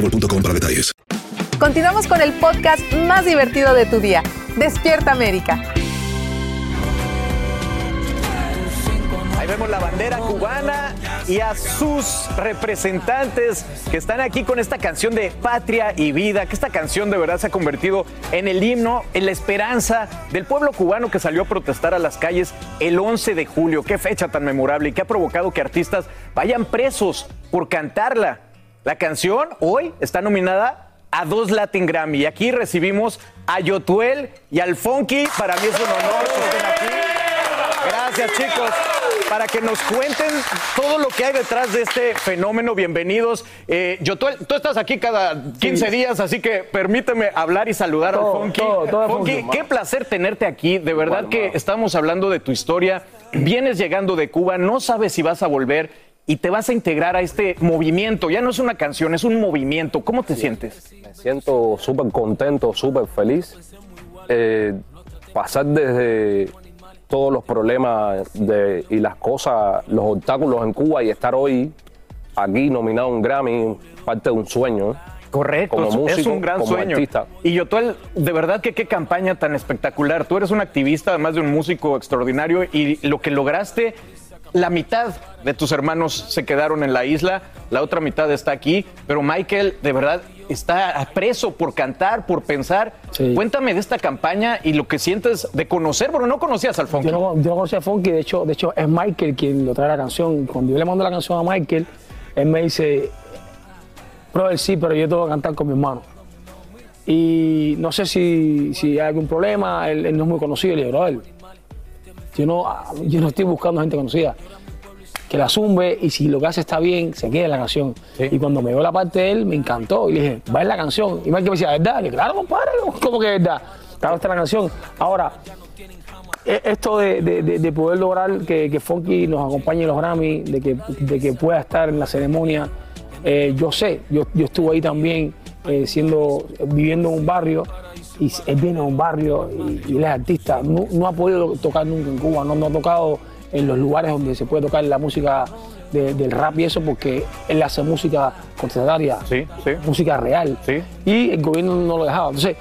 Speaker 17: boostmobile.com para detalles.
Speaker 2: Continuamos con el podcast más divertido de tu día. Despierta América.
Speaker 4: Ahí vemos la bandera cubana y a sus representantes que están aquí con esta canción de Patria y Vida, que esta canción de verdad se ha convertido en el himno, en la esperanza del pueblo cubano que salió a protestar a las calles el 11 de julio. Qué fecha tan memorable y que ha provocado que artistas vayan presos por cantarla. La canción hoy está nominada a dos Latin Grammy. Y aquí recibimos a Yotuel y al Funky. Para mí es un honor que estén aquí. Gracias, chicos. Para que nos cuenten todo lo que hay detrás de este fenómeno, bienvenidos. Eh, Yotuel, tú estás aquí cada 15 días, así que permíteme hablar y saludar
Speaker 27: Todo,
Speaker 4: al Funky.
Speaker 27: todo, todo es
Speaker 4: Funky,
Speaker 27: Funky,
Speaker 4: qué placer tenerte aquí. De verdad que estamos hablando de tu historia. Vienes llegando de Cuba, no sabes si vas a volver y te vas a integrar a este movimiento. Ya no es una canción, es un movimiento. ¿Cómo te sientes?
Speaker 27: Me siento súper contento, súper feliz. Eh, pasar desde todos los problemas de- y las cosas, los obstáculos en Cuba y estar hoy aquí nominado a un Grammy, parte de un sueño.
Speaker 4: Correcto,
Speaker 27: Como
Speaker 4: es-
Speaker 27: músico,
Speaker 4: es un gran
Speaker 27: como
Speaker 4: sueño.
Speaker 27: artista.
Speaker 4: Y Yotuel, de verdad que qué campaña tan espectacular. Tú eres un activista, además de un músico extraordinario, y lo que lograste, la mitad de tus hermanos se quedaron en la isla, la otra mitad está aquí, pero Michael, de verdad, está preso por cantar, por pensar. Cuéntame de esta campaña y lo que sientes de conocer, porque no conocías al Funky.
Speaker 28: Yo no, yo no conocía a Funky, de hecho, de hecho es Michael quien lo trae la canción. Cuando yo le mando la canción a Michael, él me dice, brother, sí, pero yo tengo que cantar con mi hermano. Y no sé si, si hay algún problema, él, él no es muy conocido. Le digo, brother, yo no, yo no estoy buscando gente conocida. Que la zumbe y si lo que hace está bien, se quede en la canción. Y cuando me veo la parte de él, me encantó. Y le dije, va en la canción. Y Michael me decía, ¿verdad? Claro, compadre, ¿cómo que es verdad? Claro, está la canción. Ahora, e- esto de, de- de- de poder lograr que, que Funky nos acompañe en los Grammy, de que, de que pueda estar en la ceremonia, eh, yo sé, yo, yo estuve ahí también eh, siendo, viviendo en un barrio y él viene de un barrio y, y él es artista, no, no ha podido tocar nunca en Cuba, no, no ha tocado en los lugares donde se puede tocar la música de- del rap y eso porque él hace música contestataria, música real y el gobierno no lo dejaba. Entonces,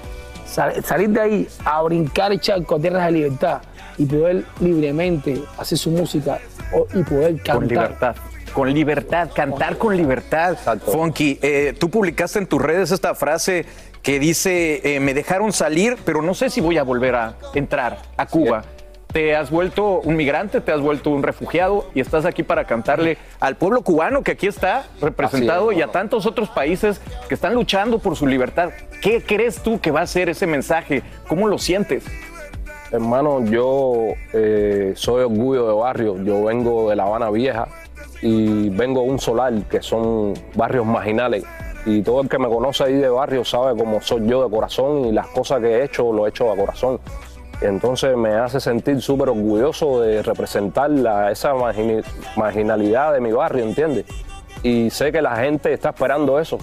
Speaker 28: sal- salir de ahí a brincar el charco a tierras de libertad y poder libremente hacer su música o- y poder cantar.
Speaker 4: Con libertad. Con libertad, cantar con libertad. Funky, eh, tú publicaste en tus redes esta frase que dice, eh, me dejaron salir, pero no sé si voy a volver a entrar a Cuba. Te has vuelto un migrante, te has vuelto un refugiado y estás aquí para cantarle al pueblo cubano que aquí está representado
Speaker 27: es,
Speaker 4: y a tantos otros países que están luchando por su libertad. ¿Qué crees tú que va a ser ese mensaje? ¿Cómo lo sientes?
Speaker 27: Hermano, yo eh, soy orgullo de barrio. Yo vengo de La Habana Vieja y vengo de un solar que son barrios marginales. Y todo el que me conoce ahí de barrio sabe cómo soy yo de corazón y las cosas que he hecho, lo he hecho de corazón. Entonces me hace sentir súper orgulloso de representar la- esa marginalidad de mi barrio, ¿entiendes? Y sé que la gente está esperando eso,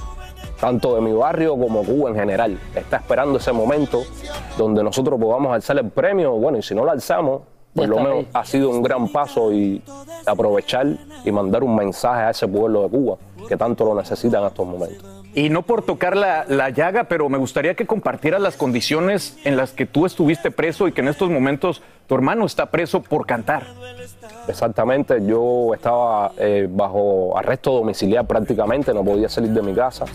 Speaker 27: tanto de mi barrio como Cuba en general. Está esperando ese momento donde nosotros podamos alzar el premio. Bueno, y si no lo alzamos, por lo menos ha sido un gran paso y aprovechar y mandar un mensaje a ese pueblo de Cuba que tanto lo necesitan en estos momentos.
Speaker 4: Y no por tocar la, la llaga, pero me gustaría que compartieras las condiciones en las que tú estuviste preso y que en estos momentos tu hermano está preso por cantar.
Speaker 27: Exactamente, yo estaba eh, bajo arresto domiciliar prácticamente, no podía salir de mi casa.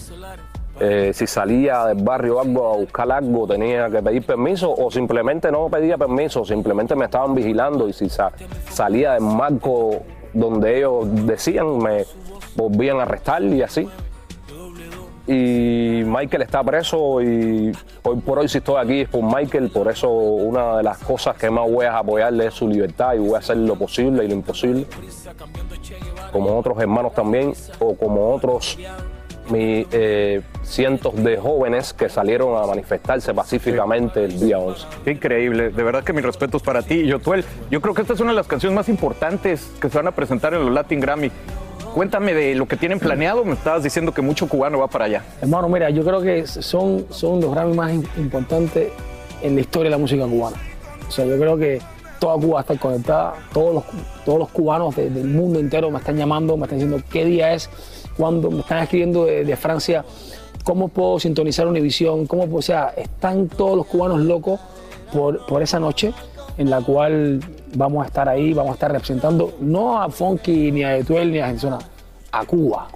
Speaker 27: Eh, si salía del barrio algo a buscar algo, tenía que pedir permiso o simplemente no pedía permiso, simplemente me estaban vigilando y si sa- salía del marco donde ellos decían, me volvían a arrestar y así. Y Michael está preso y hoy por hoy si estoy aquí es por Michael, por eso una de las cosas que más voy a apoyarle es su libertad y voy a hacer lo posible y lo imposible, como otros hermanos también o como otros mi, eh, cientos de jóvenes que salieron a manifestarse pacíficamente el día 11.
Speaker 4: Qué increíble, de verdad que mis respetos para ti. Y Yotuel, yo creo que esta es una de las canciones más importantes que se van a presentar en los Latin Grammy. Cuéntame de lo que tienen planeado, me estabas diciendo que mucho cubano va para allá.
Speaker 28: Hermano, mira, yo creo que son, son los Grammy más im- importantes en la historia de la música cubana. O sea, yo creo que toda Cuba está conectada, todos los, todos los cubanos de- del mundo entero me están llamando, me están diciendo qué día es, cuándo, me están escribiendo de, de Francia, cómo puedo sintonizar Univisión, cómo, puedo- o sea, están todos los cubanos locos por, por esa noche en la cual vamos a estar ahí, vamos a estar representando no a Funky, ni a Etuel, ni a Genzona, a Cuba,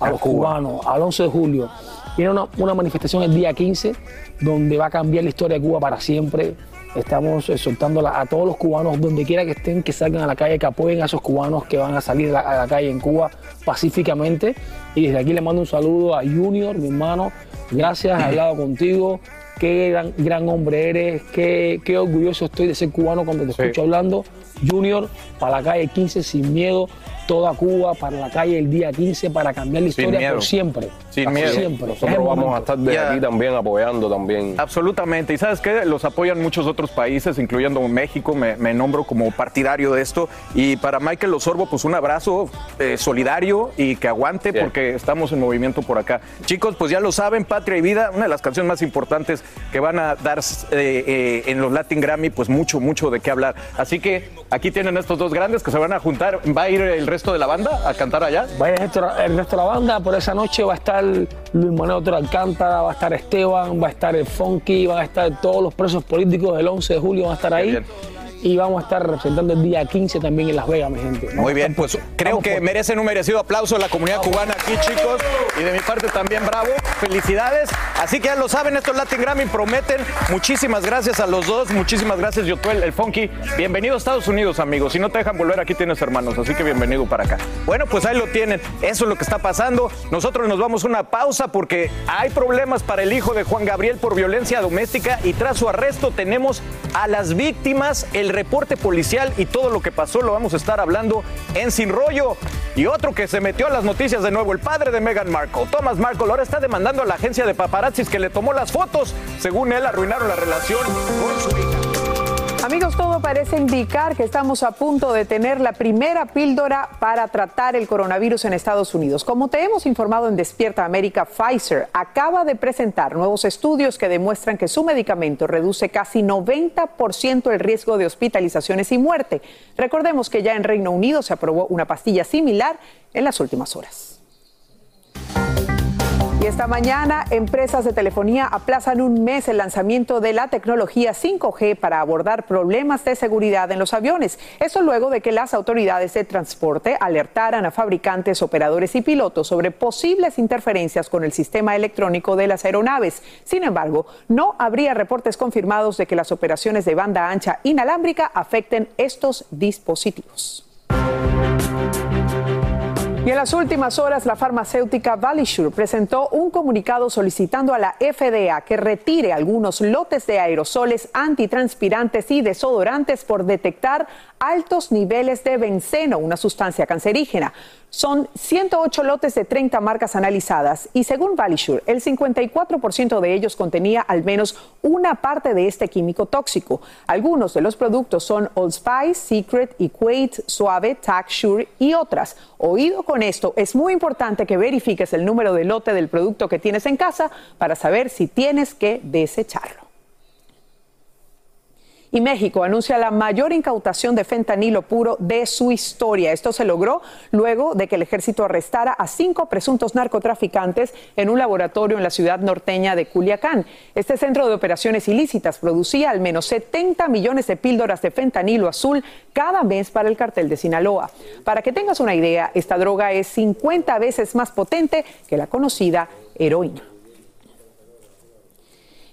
Speaker 28: a los cubanos, al 11 de julio. Tiene una, una manifestación el día 15 donde va a cambiar la historia de Cuba para siempre. Estamos exhortando a todos los cubanos, donde quiera que estén, que salgan a la calle, que apoyen a esos cubanos que van a salir a la, a la calle en Cuba pacíficamente. Y desde aquí le mando un saludo a Junior, mi hermano. Gracias, he hablado contigo. Qué gran, gran hombre eres, qué, qué orgulloso estoy de ser cubano cuando te escucho hablando. Junior, para la calle 15 sin miedo, toda Cuba para la calle el día 15 para cambiar la
Speaker 4: Sin
Speaker 28: historia
Speaker 4: miedo.
Speaker 28: por siempre.
Speaker 4: Sin miedo.
Speaker 28: siempre.
Speaker 27: Nosotros vamos a estar de
Speaker 4: Ya.
Speaker 27: aquí también apoyando también.
Speaker 4: Absolutamente. Y sabes qué, los apoyan muchos otros países, incluyendo México. Me, me nombro como partidario de esto. Y para Michael Osorbo, pues un abrazo eh, solidario y que aguante porque estamos en movimiento por acá. Chicos, pues ya lo saben, Patria y Vida, una de las canciones más importantes que van a dar eh, eh, en los Latin Grammy, pues mucho, mucho de qué hablar. Así que aquí tienen estos dos grandes que se van a juntar. ¿Va a ir el resto de la banda a cantar allá?
Speaker 28: Vaya el resto, el resto de la banda, por esa noche va a estar Luis Manuel Otero Alcántara, va a estar Esteban, va a estar el Funky, van a estar todos los presos políticos del 11 de julio, van a estar ahí. Y vamos a estar representando el día 15 también en Las Vegas, mi gente. Vamos
Speaker 4: Muy bien, pues creo que merecen un merecido aplauso a la comunidad cubana aquí, chicos. Y de mi parte también, bravo. Felicidades. Así que ya lo saben, estos Latin Grammy prometen. Muchísimas gracias a los dos. Muchísimas gracias, Yotuel, el Funky. Bienvenido a Estados Unidos, amigos. Si no te dejan volver, aquí tienes hermanos. Así que bienvenido para acá. Bueno, pues ahí lo tienen. Eso es lo que está pasando. Nosotros nos vamos a una pausa porque hay problemas para el hijo de Juan Gabriel por violencia doméstica y tras su arresto tenemos a las víctimas, el reporte policial y todo lo que pasó lo vamos a estar hablando en Sin Rollo. Y otro que se metió a las noticias de nuevo, el padre de Meghan Markle, Thomas Markle, ahora está demandando a la agencia de paparazzis que le tomó las fotos. Según él, arruinaron la relación con su hija.
Speaker 8: Amigos, todo parece indicar que estamos a punto de tener la primera píldora para tratar el coronavirus en Estados Unidos. Como te hemos informado en Despierta América, Pfizer acaba de presentar nuevos estudios que demuestran que su medicamento reduce casi 90% el riesgo de hospitalizaciones y muerte. Recordemos que ya en Reino Unido se aprobó una pastilla similar en las últimas horas. Esta mañana, empresas de telefonía aplazan un mes el lanzamiento de la tecnología 5G para abordar problemas de seguridad en los aviones. Esto luego de que las autoridades de transporte alertaran a fabricantes, operadores y pilotos sobre posibles interferencias con el sistema electrónico de las aeronaves. Sin embargo, no habría reportes confirmados de que las operaciones de banda ancha inalámbrica afecten estos dispositivos. Y en las últimas horas, la farmacéutica Valisure presentó un comunicado solicitando a la FDA que retire algunos lotes de aerosoles antitranspirantes y desodorantes por detectar altos niveles de benceno, una sustancia cancerígena. Son 108 lotes de 30 marcas analizadas y según Valisure, el 54% de ellos contenía al menos una parte de este químico tóxico. Algunos de los productos son Old Spice, Secret, Equate, Suave, Tac, Sure y otras. Oído con esto, es muy importante que verifiques el número de lote del producto que tienes en casa para saber si tienes que desecharlo. Y México anuncia la mayor incautación de fentanilo puro de su historia. Esto se logró luego de que el ejército arrestara a cinco presuntos narcotraficantes en un laboratorio en la ciudad norteña de Culiacán. Este centro de operaciones ilícitas producía al menos 70 millones de píldoras de fentanilo azul cada mes para el cartel de Sinaloa. Para que tengas una idea, esta droga es 50 veces más potente que la conocida heroína.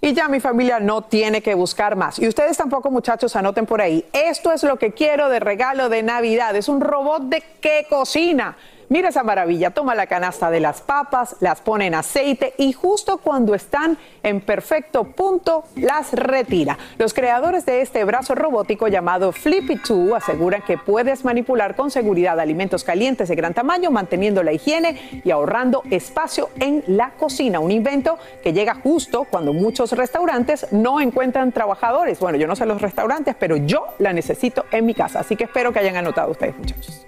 Speaker 8: Y ya mi familia no tiene que buscar más. Y ustedes tampoco, muchachos, anoten por ahí. Esto es lo que quiero de regalo de Navidad. Es un robot de qué cocina. Mira esa maravilla, toma la canasta de las papas, las pone en aceite y justo cuando están en perfecto punto, las retira. Los creadores de este brazo robótico llamado Flippy 2 aseguran que puedes manipular con seguridad alimentos calientes de gran tamaño, manteniendo la higiene y ahorrando espacio en la cocina. Un invento que llega justo cuando muchos restaurantes no encuentran trabajadores. Bueno, yo no sé los restaurantes, pero yo la necesito en mi casa. Así que espero que hayan anotado ustedes, muchachos.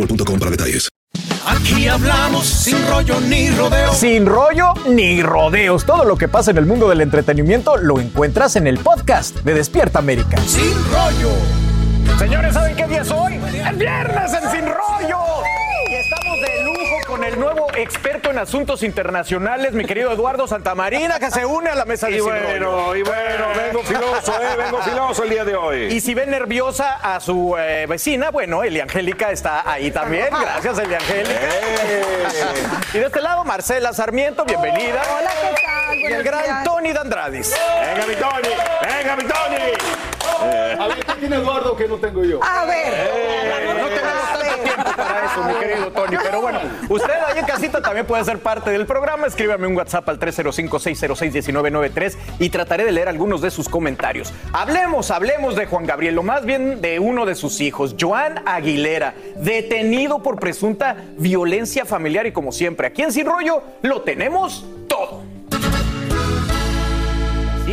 Speaker 17: boostmobile.com para detalles.
Speaker 29: Aquí hablamos sin rollo ni rodeo.
Speaker 4: Sin rollo ni rodeos. Todo lo que pasa en el mundo del entretenimiento lo encuentras en el podcast de Despierta América.
Speaker 29: Sin rollo.
Speaker 4: Señores, ¿saben qué día es hoy? ¡El viernes en Sin Rollo! Con el nuevo experto en asuntos internacionales, mi querido Eduardo Santamarina, que se une a la mesa de
Speaker 30: Y bueno, y bueno, vengo filoso, eh, vengo filoso el día de hoy.
Speaker 4: Y si ven nerviosa a su eh, vecina, bueno, Eli Angélica está ahí también. Gracias, Eli Angélica. Y de este lado, Marcela Sarmiento, bienvenida.
Speaker 31: Hola, ¿qué tal?
Speaker 4: Y el gran
Speaker 31: días.
Speaker 4: Tony Dandradis.
Speaker 30: Venga, mi Tony, venga, mi Tony.
Speaker 31: A ver, ¿qué tiene Eduardo que no tengo yo? A ver.
Speaker 4: Eh, no tanto tiempo para eso, mi querido Tony. Pero bueno, usted ahí en casita también puede ser parte del programa. Escríbame un WhatsApp al 305-606-1993 y trataré de leer algunos de sus comentarios. Hablemos, hablemos de Juan Gabriel, o más bien de uno de sus hijos, Joan Aguilera, detenido por presunta violencia familiar y como siempre, aquí en Sin Rollo lo tenemos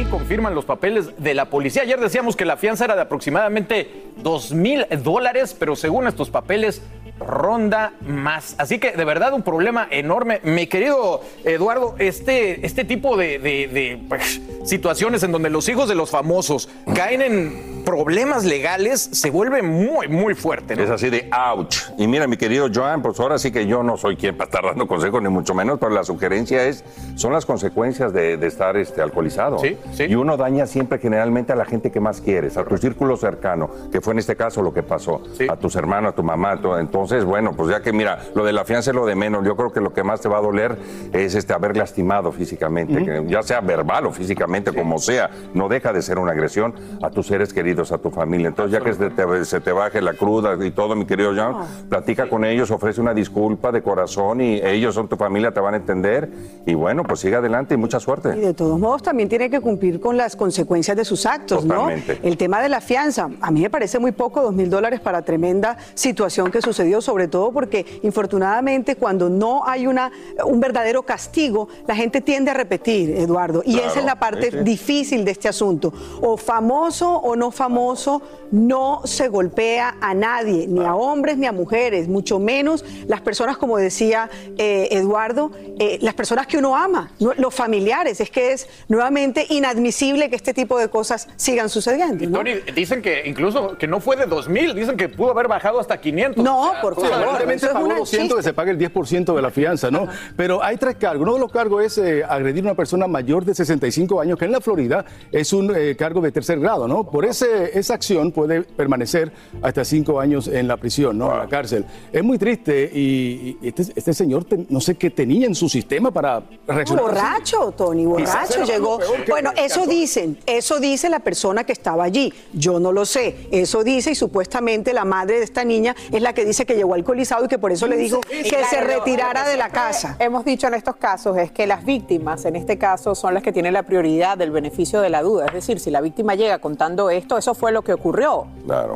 Speaker 4: confirman los papeles de la policía. Ayer decíamos que la fianza era de aproximadamente 2 mil dólares, pero según estos papeles ronda más. Así que de verdad un problema enorme. Mi querido Eduardo, este, este tipo de, de- de, pues, situaciones en donde los hijos de los famosos caen en problemas legales se vuelve muy, muy fuerte. ¿no?
Speaker 30: Es así de ouch. Y mira, mi querido Joan, pues ahora sí que yo no soy quien para estar dando consejos, ni mucho menos, pero la sugerencia es, son las consecuencias de, de estar este, alcoholizado.
Speaker 4: Sí, sí.
Speaker 30: Y uno daña siempre generalmente a la gente que más quieres, a tu círculo cercano, que fue en este caso lo que pasó, a tus hermanos, a tu mamá. a tu- Entonces, bueno, pues ya que mira, lo de la fianza es lo de menos. Yo creo que lo que más te va a doler es este, haber lastimado físicamente, que ya sea verbal o físicamente, como sea, no deja de ser una agresión a tus seres queridos, a tu familia. Entonces, ya que se te, se te baje la cruda y todo, mi querido John, platica con ellos, ofrece una disculpa de corazón y ellos son tu familia, te van a entender. Y bueno, pues sigue adelante y mucha suerte.
Speaker 31: Y de todos modos también tiene que cumplir con las consecuencias de sus actos,
Speaker 30: Totalmente.
Speaker 31: ¿no? El tema de la fianza, a mí me parece muy poco, dos mil dólares para tremenda situación que sucedió, sobre todo porque infortunadamente cuando no hay una, un verdadero castigo, la gente tiende a repetir, Eduardo, y
Speaker 32: Claro,
Speaker 31: esa es la parte
Speaker 32: sí,
Speaker 31: difícil de este asunto. O famoso o no famoso, no se golpea a nadie, ni a hombres ni a mujeres, mucho menos las personas, como decía eh, Eduardo, eh, las personas que uno ama, no- los familiares. Es que es nuevamente inadmisible que este tipo de cosas sigan sucediendo. ¿no?
Speaker 4: Tony, dicen que incluso que no fue de 2 mil, dicen que pudo haber bajado hasta 500.
Speaker 31: No, por
Speaker 32: Sí, aparentemente pagó 200 que se pague el 10% de la fianza, ¿no? Pero hay tres cargos. Uno de los cargos es eh, agredir a una persona mayor de 65 años, que en la Florida es un eh, cargo de tercer grado, ¿no? Por ese, esa acción puede permanecer hasta cinco años en la prisión, ¿no? En la cárcel. Es muy triste y, y este, este señor te- no sé qué tenía en su sistema para reaccionar.
Speaker 31: Borracho, Tony, borracho llegó. Bueno, eso dicen, eso dice la persona que estaba allí. Yo no lo sé. Eso dice y supuestamente la madre de esta niña es la que dice que llegó alcoholizado y que por eso le dijo que se retirara de la casa.
Speaker 8: Hemos dicho en estos casos es que las víctimas, en este caso, son las que tienen la prioridad del beneficio de la duda. Es decir, si la víctima llega contando esto, eso eso fue lo que ocurrió.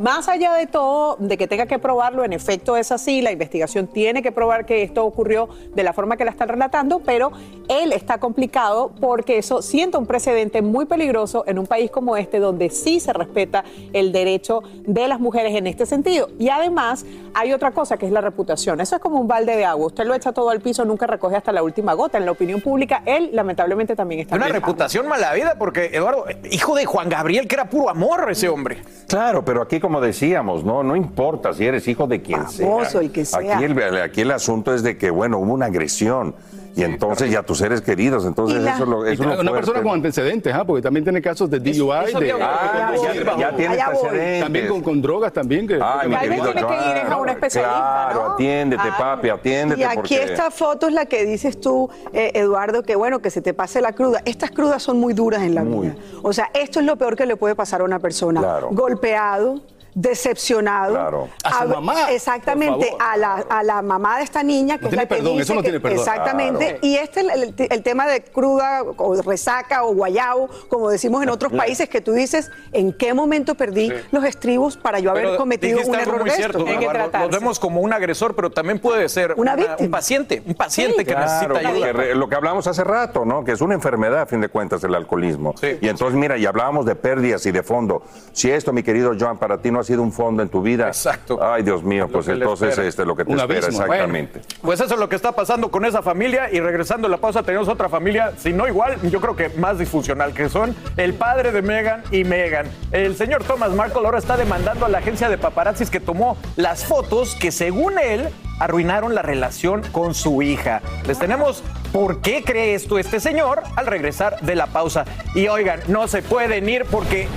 Speaker 8: Más allá de todo, de que tenga que probarlo, en efecto es así, la investigación tiene que probar que esto ocurrió de la forma que la están relatando, pero él está complicado porque eso sienta un precedente muy peligroso en un país como este, donde sí se respeta el derecho de las mujeres en este sentido. Y además hay otra cosa que es la reputación. Eso es como un balde de agua. Usted lo echa todo al piso, nunca recoge hasta la última gota. En la opinión pública, él lamentablemente también está.
Speaker 4: Una reputación mala vida porque, Eduardo, hijo de Juan Gabriel, que era puro amor ese hombre.
Speaker 30: Claro, pero aquí como decíamos, no, no importa si eres hijo de quien
Speaker 31: Famoso,
Speaker 30: sea.
Speaker 31: el que sea.
Speaker 30: Aquí el, aquí el asunto es de que, bueno, hubo una agresión. Y entonces ya tus seres queridos, entonces
Speaker 32: Y la-
Speaker 30: eso es lo, eso
Speaker 32: Y
Speaker 30: es lo
Speaker 32: una
Speaker 30: fuerte.
Speaker 32: persona con antecedentes, ¿ah? porque también tiene casos de DUI,
Speaker 30: eso
Speaker 32: de,
Speaker 30: Ah, ya- ya tiene
Speaker 32: Allá voy.
Speaker 30: antecedentes.
Speaker 32: también con, con drogas también. Que,
Speaker 30: Ay, mi
Speaker 8: Tal vez
Speaker 30: querido
Speaker 8: tiene que ir a un especialista,
Speaker 30: Claro,
Speaker 8: ¿no?
Speaker 30: atiéndete,
Speaker 8: Ah.
Speaker 30: papi, atiéndete.
Speaker 31: Y aquí
Speaker 30: porque...
Speaker 31: esta foto es la que dices tú, eh, Eduardo, que bueno, que se te pase la cruda. Estas crudas son muy duras en la vida. O sea, esto es lo peor que le puede pasar a una persona.
Speaker 30: Claro.
Speaker 31: Golpeado, decepcionado.
Speaker 30: Claro.
Speaker 32: A su mamá,
Speaker 31: Exactamente, a la, a la mamá de esta niña, que
Speaker 32: No
Speaker 31: es la
Speaker 32: tiene
Speaker 31: que
Speaker 32: perdón,
Speaker 31: dice
Speaker 32: eso no
Speaker 31: que-
Speaker 32: tiene perdón.
Speaker 31: Exactamente.
Speaker 32: Claro.
Speaker 31: Y este, el, el- el tema de cruda o resaca o guayabo, como decimos en otros países, que tú dices, ¿en qué momento perdí los estribos para yo haber
Speaker 4: Pero
Speaker 31: cometido un
Speaker 4: algo
Speaker 31: error
Speaker 4: muy
Speaker 31: de
Speaker 4: cierto,
Speaker 31: esto?
Speaker 4: Vemos como un agresor, pero también puede ser
Speaker 31: Una
Speaker 4: una-
Speaker 31: víctima.
Speaker 4: un paciente, un paciente que
Speaker 30: Claro,
Speaker 4: necesita ayuda.
Speaker 30: que re- lo que hablamos hace rato, ¿no? Que es una enfermedad, a fin de cuentas, el alcoholismo. y entonces, mira, y hablábamos de pérdidas y de fondo. Si esto, mi querido Joan, para ti no ha sido un fondo en tu vida. Exacto. Ay, Dios mío, pues entonces este, lo que te
Speaker 4: Un
Speaker 30: espera,
Speaker 4: abismo.
Speaker 30: exactamente.
Speaker 4: Pues eso es lo que está pasando con esa familia y regresando a la pausa tenemos otra familia, si no igual, yo creo que más disfuncional, que son el padre de Megan y Megan. El señor Thomas Markle ahora está demandando a la agencia de paparazzis que tomó las fotos que según él arruinaron la relación con su hija. Les tenemos por qué cree esto este señor al regresar de la pausa. Y oigan, no se pueden ir porque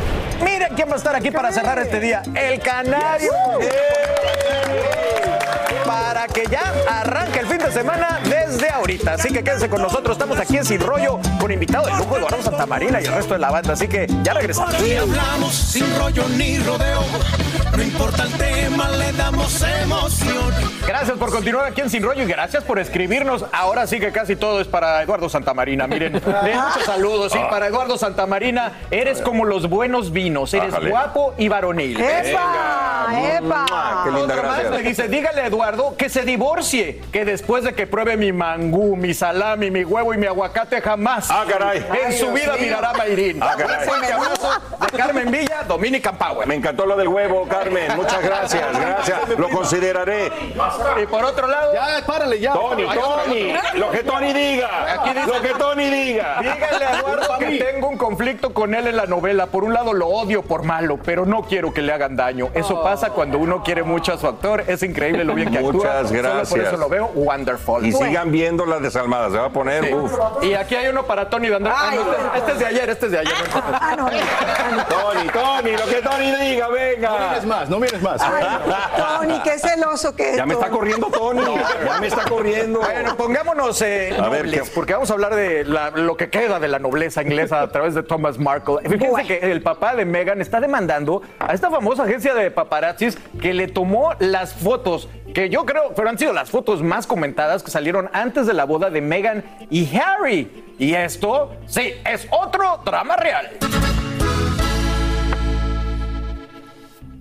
Speaker 4: miren quién va a estar aquí para cerrar este día. El canario. Para que ya arranque el fin de semana desde ahorita. Así que quédense con nosotros. Estamos aquí en Sin Rollo con invitado de lujo Eduardo Santamarina y el resto de la banda. Así que ya regresamos.
Speaker 29: Y hablamos sin rollo ni rodeo. No importa el tema, le damos emoción.
Speaker 4: Gracias por continuar aquí en Sin Rollo y gracias por escribirnos. Ahora sí que casi todo es para Eduardo Santamarina. Miren, de muchos saludos. Sí, para Eduardo Santamarina, eres como los buenos vinos. Eres guapo y varonil.
Speaker 31: ¡Epa! ¡Epa!
Speaker 30: Qué linda,
Speaker 4: más me dice, dígale a Que se divorcie, que después de que pruebe mi mangú, mi salami, mi huevo y mi aguacate jamás
Speaker 30: Ah, caray.
Speaker 4: en
Speaker 30: Ay,
Speaker 4: su
Speaker 30: Dios
Speaker 4: vida
Speaker 30: mío.
Speaker 4: mirará a Mayrín.
Speaker 30: Ah, caray.
Speaker 4: Fuerte abrazo de Carmen Villa, Dominican Power.
Speaker 30: Me encantó lo del huevo, Carmen. Muchas gracias, gracias. Lo consideraré.
Speaker 4: Y por otro lado,
Speaker 32: Ya, párale, ya.
Speaker 30: Tony, Tony, lo que Tony diga.
Speaker 4: Aquí dice-
Speaker 30: Lo que Tony diga.
Speaker 4: Dígale a Eduardo que tengo un conflicto con él en la novela. Por un lado lo odio por malo, pero no quiero que le hagan daño. Eso pasa cuando uno quiere mucho a su actor. Es increíble lo bien que
Speaker 30: Muchas
Speaker 4: Solo por
Speaker 30: gracias.
Speaker 4: eso lo veo wonderful.
Speaker 30: Y sigan viendo las desalmadas. Se va a poner,
Speaker 4: Sí.
Speaker 30: uf.
Speaker 4: Y aquí hay uno para Tony Dandra. Ah, no, este, este es de ayer, este es de ayer.
Speaker 31: Ah, no, no.
Speaker 30: Tony, Tony, lo que Tony diga,
Speaker 32: No
Speaker 30: venga.
Speaker 32: mires más, no mires más.
Speaker 31: Tony, qué celoso que es.
Speaker 30: Ya me está corriendo Tony. Ya me está corriendo.
Speaker 4: Bueno, pongámonos eh,
Speaker 30: A ver,
Speaker 4: nobles,
Speaker 30: ¿qué?
Speaker 4: porque vamos a hablar de la- lo que queda de la nobleza inglesa a través de Thomas Markle. Fíjense que el papá de Meghan está demandando a esta famosa agencia de paparazzis que le tomó las fotos, que yo creo, pero han sido las fotos más comentadas que salieron antes de la boda de Meghan y Harry. Y esto, sí, es otro drama real.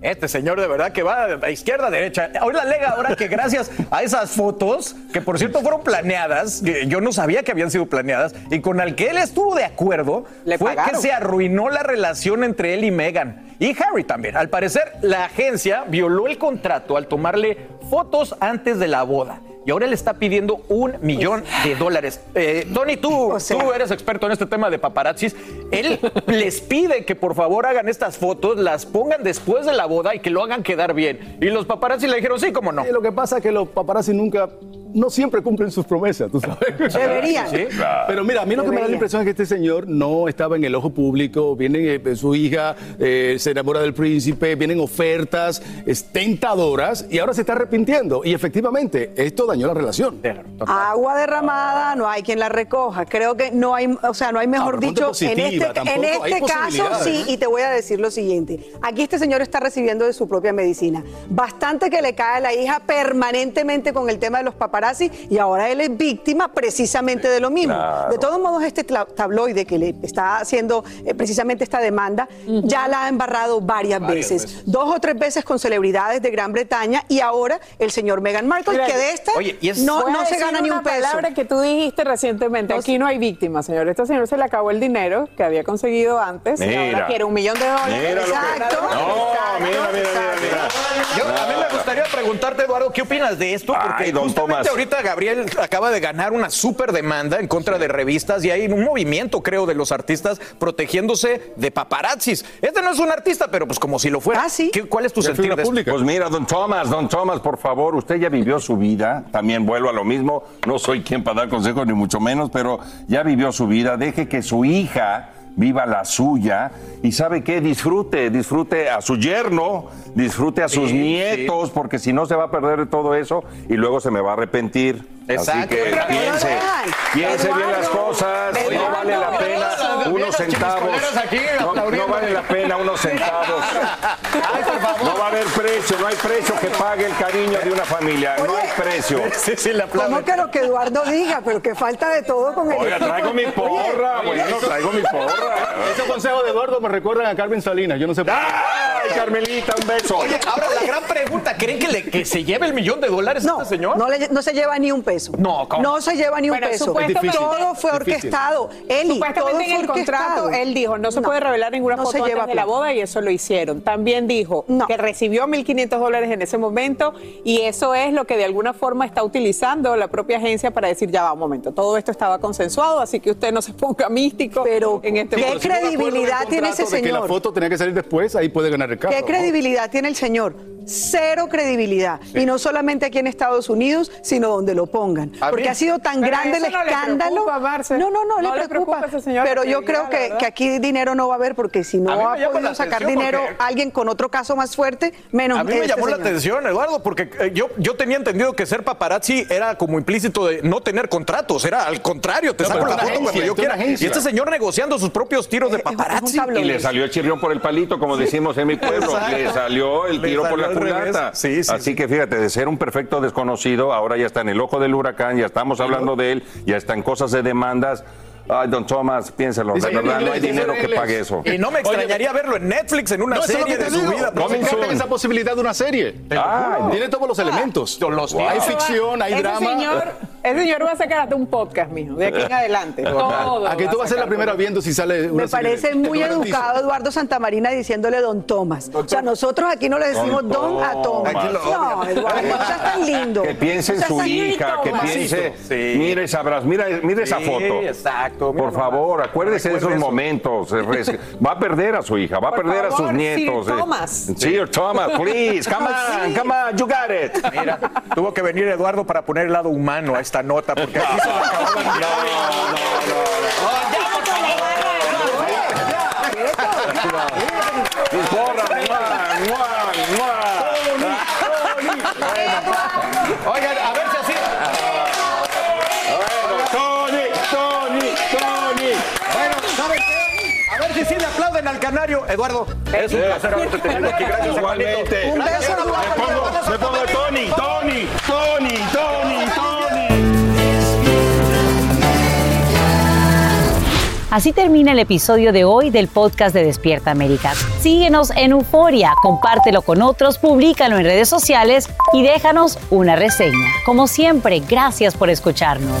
Speaker 4: Este señor de verdad que va a izquierda a derecha. Hoy la alega ahora que gracias a esas fotos, que por cierto fueron planeadas, que yo no sabía que habían sido planeadas, y con el que él estuvo de acuerdo,
Speaker 8: Le
Speaker 4: fue
Speaker 8: pagaron.
Speaker 4: que se arruinó la relación entre él y Meghan. Y Harry también. Al parecer, la agencia violó el contrato al tomarle fotos antes de la boda. Y ahora le está pidiendo un millón de dólares. Eh, Tony, tú, tú eres experto en este tema de paparazzis. Él les pide que por favor hagan estas fotos, las pongan después de la boda y que lo hagan quedar bien. Y los paparazzis le dijeron, sí, cómo no.
Speaker 32: Lo que pasa es que los paparazzi nunca, no siempre cumplen sus promesas, tú sabes.
Speaker 31: Deberían.
Speaker 4: Sí.
Speaker 32: Pero mira, a mí lo que me da la impresión es que este señor no estaba en el ojo público, viene eh, su hija, eh, se enamora del príncipe, vienen ofertas es tentadoras y ahora se está arrepintiendo. Y efectivamente, esto dañó la relación.
Speaker 31: Agua derramada, no hay quien la recoja. Creo que no hay, o sea, no hay mejor
Speaker 32: Ah,
Speaker 31: dicho en este, en este caso sí, y te voy a decir lo siguiente. Aquí este señor está recibiendo de su propia medicina. Bastante que le cae a la hija permanentemente con el tema de los paparazzi paparazzi y ahora él es víctima precisamente de lo mismo.
Speaker 30: Claro.
Speaker 31: De todos modos, este tabloide que le está haciendo eh, precisamente esta demanda ya la ha embarrado varias,
Speaker 32: Varias
Speaker 31: veces.
Speaker 32: veces.
Speaker 31: Dos o tres veces con celebridades de Gran Bretaña y ahora el señor Meghan Markle,
Speaker 8: Mira,
Speaker 31: que de esta
Speaker 4: Oye, y es-
Speaker 31: no, no se gana ni un peso.
Speaker 8: palabra que tú dijiste recientemente. Aquí no hay víctimas, señor. Este señor se le acabó el dinero que había conseguido antes y
Speaker 30: Mira.
Speaker 8: ahora quiere un millón de dólares.
Speaker 30: Mira lo que-
Speaker 31: Exacto.
Speaker 30: No, mira, mira, mira, mira.
Speaker 4: Yo, a mí me gustaría preguntarte, Eduardo, ¿qué opinas de esto? Porque
Speaker 30: Ay, don Tomás.
Speaker 4: Ahorita Gabriel acaba de ganar una súper demanda en contra de revistas y hay un movimiento, creo, de los artistas protegiéndose de paparazzis. Este no es un artista, pero pues como si lo fuera. ¿Qué- ¿Cuál es tu sentido de esto?
Speaker 30: Pues mira, don Thomas, don Thomas, por favor, usted ya vivió su vida, también vuelvo a lo mismo, no soy quien para dar consejos ni mucho menos, pero ya vivió su vida, deje que su hija viva la suya y sabe qué, disfrute, disfrute a su yerno, disfrute a sus
Speaker 4: Sí,
Speaker 30: nietos, porque si no se va a perder todo eso y luego se me va a arrepentir. Así
Speaker 4: Exacto.
Speaker 30: que
Speaker 4: Pero,
Speaker 30: piense, piense bien las
Speaker 4: Eduardo,
Speaker 30: cosas, no vale la pena unos centavos. No, vale la pena unos centavos. No va a haber precio, no hay precio que pague el cariño de una familia, no hay precio.
Speaker 31: ¿Cómo que lo que Eduardo diga? Pero que falta de todo con el
Speaker 30: Oiga, traigo mi porra, bueno, traigo mi porra.
Speaker 32: Ese consejo de Eduardo me recuerdan a Carmen Salinas. Yo no sé por qué.
Speaker 30: ¡Ay, Carmelita, un beso!
Speaker 4: Oye, ahora la gran pregunta, ¿creen que, le- que se lleve el millón de dólares
Speaker 31: No,
Speaker 4: este señor?
Speaker 31: no, le- no se lleva ni un peso.
Speaker 4: No, ¿cómo?
Speaker 31: No se lleva ni un
Speaker 8: Bueno,
Speaker 31: peso.
Speaker 8: supuestamente-
Speaker 31: Todo fue orquestado. Eli, todo
Speaker 8: Supuestamente en
Speaker 31: fue
Speaker 8: el contrato él dijo no se
Speaker 31: No,
Speaker 8: puede revelar ninguna
Speaker 31: no
Speaker 8: foto
Speaker 31: se
Speaker 8: antes
Speaker 31: lleva
Speaker 8: de la boda y eso lo hicieron. También dijo
Speaker 31: No.
Speaker 8: que recibió 1.500 dólares en ese momento y eso es lo que de alguna forma está utilizando la propia agencia para decir ya va un momento, todo esto estaba consensuado, así que usted no se ponga místico
Speaker 31: Pero,
Speaker 8: en este
Speaker 31: ¿qué
Speaker 8: momento.
Speaker 32: Acuerdo
Speaker 31: credibilidad tiene ese
Speaker 32: de que la
Speaker 31: señor?
Speaker 32: foto tenía que salir después, ahí puede ganar el carro.
Speaker 31: ¿Qué credibilidad tiene el señor? Cero credibilidad. Y no solamente aquí en Estados Unidos, sino donde lo pongan.
Speaker 4: A
Speaker 31: Porque
Speaker 4: mí-
Speaker 31: ha sido tan
Speaker 8: Pero
Speaker 31: grande el
Speaker 8: eso no le
Speaker 31: escándalo.
Speaker 8: preocupa, Marce.
Speaker 31: no, no, no,
Speaker 8: No
Speaker 31: le
Speaker 8: le
Speaker 31: preocupa.
Speaker 8: preocupa
Speaker 31: pero yo creo que, que aquí dinero no va a haber porque si no ha
Speaker 4: llama
Speaker 31: podido sacar dinero
Speaker 4: porque-
Speaker 31: alguien con otro caso más fuerte, menos
Speaker 4: A mí me
Speaker 31: este
Speaker 4: llamó la atención, Eduardo, porque eh, yo, yo tenía entendido que ser paparazzi era como implícito de no tener contratos. Era al contrario, te
Speaker 32: No,
Speaker 4: saco la foto cuando yo quiera. Y este señor negociando sus propios tiros de
Speaker 31: un
Speaker 4: paparazzi.
Speaker 30: Y le salió el chirrión por el palito, como decimos en mi pueblo.
Speaker 4: Exacto.
Speaker 30: Le salió el tiro por la culata.
Speaker 4: Sí, sí,
Speaker 30: Así
Speaker 4: sí.
Speaker 30: que fíjate, de ser un perfecto desconocido, ahora ya está en el ojo del huracán, ya estamos hablando de él, ya está en cosas de demandas. Ay, don Thomas, piénselo, de verdad,
Speaker 32: en
Speaker 30: no hay dinero que pague eso.
Speaker 4: Y no me
Speaker 32: Oye,
Speaker 4: extrañaría verlo en Netflix en una
Speaker 32: No,
Speaker 4: serie de su
Speaker 32: digo.
Speaker 4: vida.
Speaker 32: No descarten
Speaker 30: soon.
Speaker 32: esa posibilidad de una serie.
Speaker 30: Ah,
Speaker 32: Tiene todos los elementos.
Speaker 4: Los
Speaker 32: Hay ficción, hay
Speaker 8: ese
Speaker 32: drama.
Speaker 8: Señor, ese señor va a sacar hasta un podcast, mijo, de aquí en adelante. Todo
Speaker 32: Aquí tú vas a ser la primera viendo si sale una
Speaker 31: Me parece muy educado Eduardo Santamarina diciéndole don Tomás. O sea, nosotros aquí no le decimos
Speaker 30: Don
Speaker 31: don, a Tomás.
Speaker 30: Tomás.
Speaker 31: No, Eduardo, no seas tan lindo.
Speaker 30: Que piense en su hija, que piense, mire esa, abra- mira, mira esa
Speaker 4: Sí,
Speaker 30: foto.
Speaker 4: exacto, mira
Speaker 30: Por
Speaker 4: nomás.
Speaker 30: favor, acuérdese de esos
Speaker 4: eso.
Speaker 30: momentos. Va a perder a su hija, va a perder a sus
Speaker 8: favor,
Speaker 30: nietos.
Speaker 8: Sir
Speaker 30: eh.
Speaker 8: Thomas.
Speaker 30: Sir Thomas, please, come on, come on, you got it.
Speaker 4: Mira, tuvo que venir Eduardo para poner el lado humano a esta nota, porque aquí se acababan
Speaker 30: Sus porras, mua, mua, mua.
Speaker 4: Oigan, a ver al canario. Eduardo, es un placer haberte tenido aquí. Gracias,
Speaker 30: Igualmente.
Speaker 31: Un beso,
Speaker 30: Me pongo, me pongo Tony, Tony, Tony, Tony, Tony.
Speaker 33: Así termina el episodio de hoy del podcast de Despierta América. Síguenos en Euforia, compártelo con otros, públicalo en redes sociales y déjanos una reseña. Como siempre, gracias por escucharnos.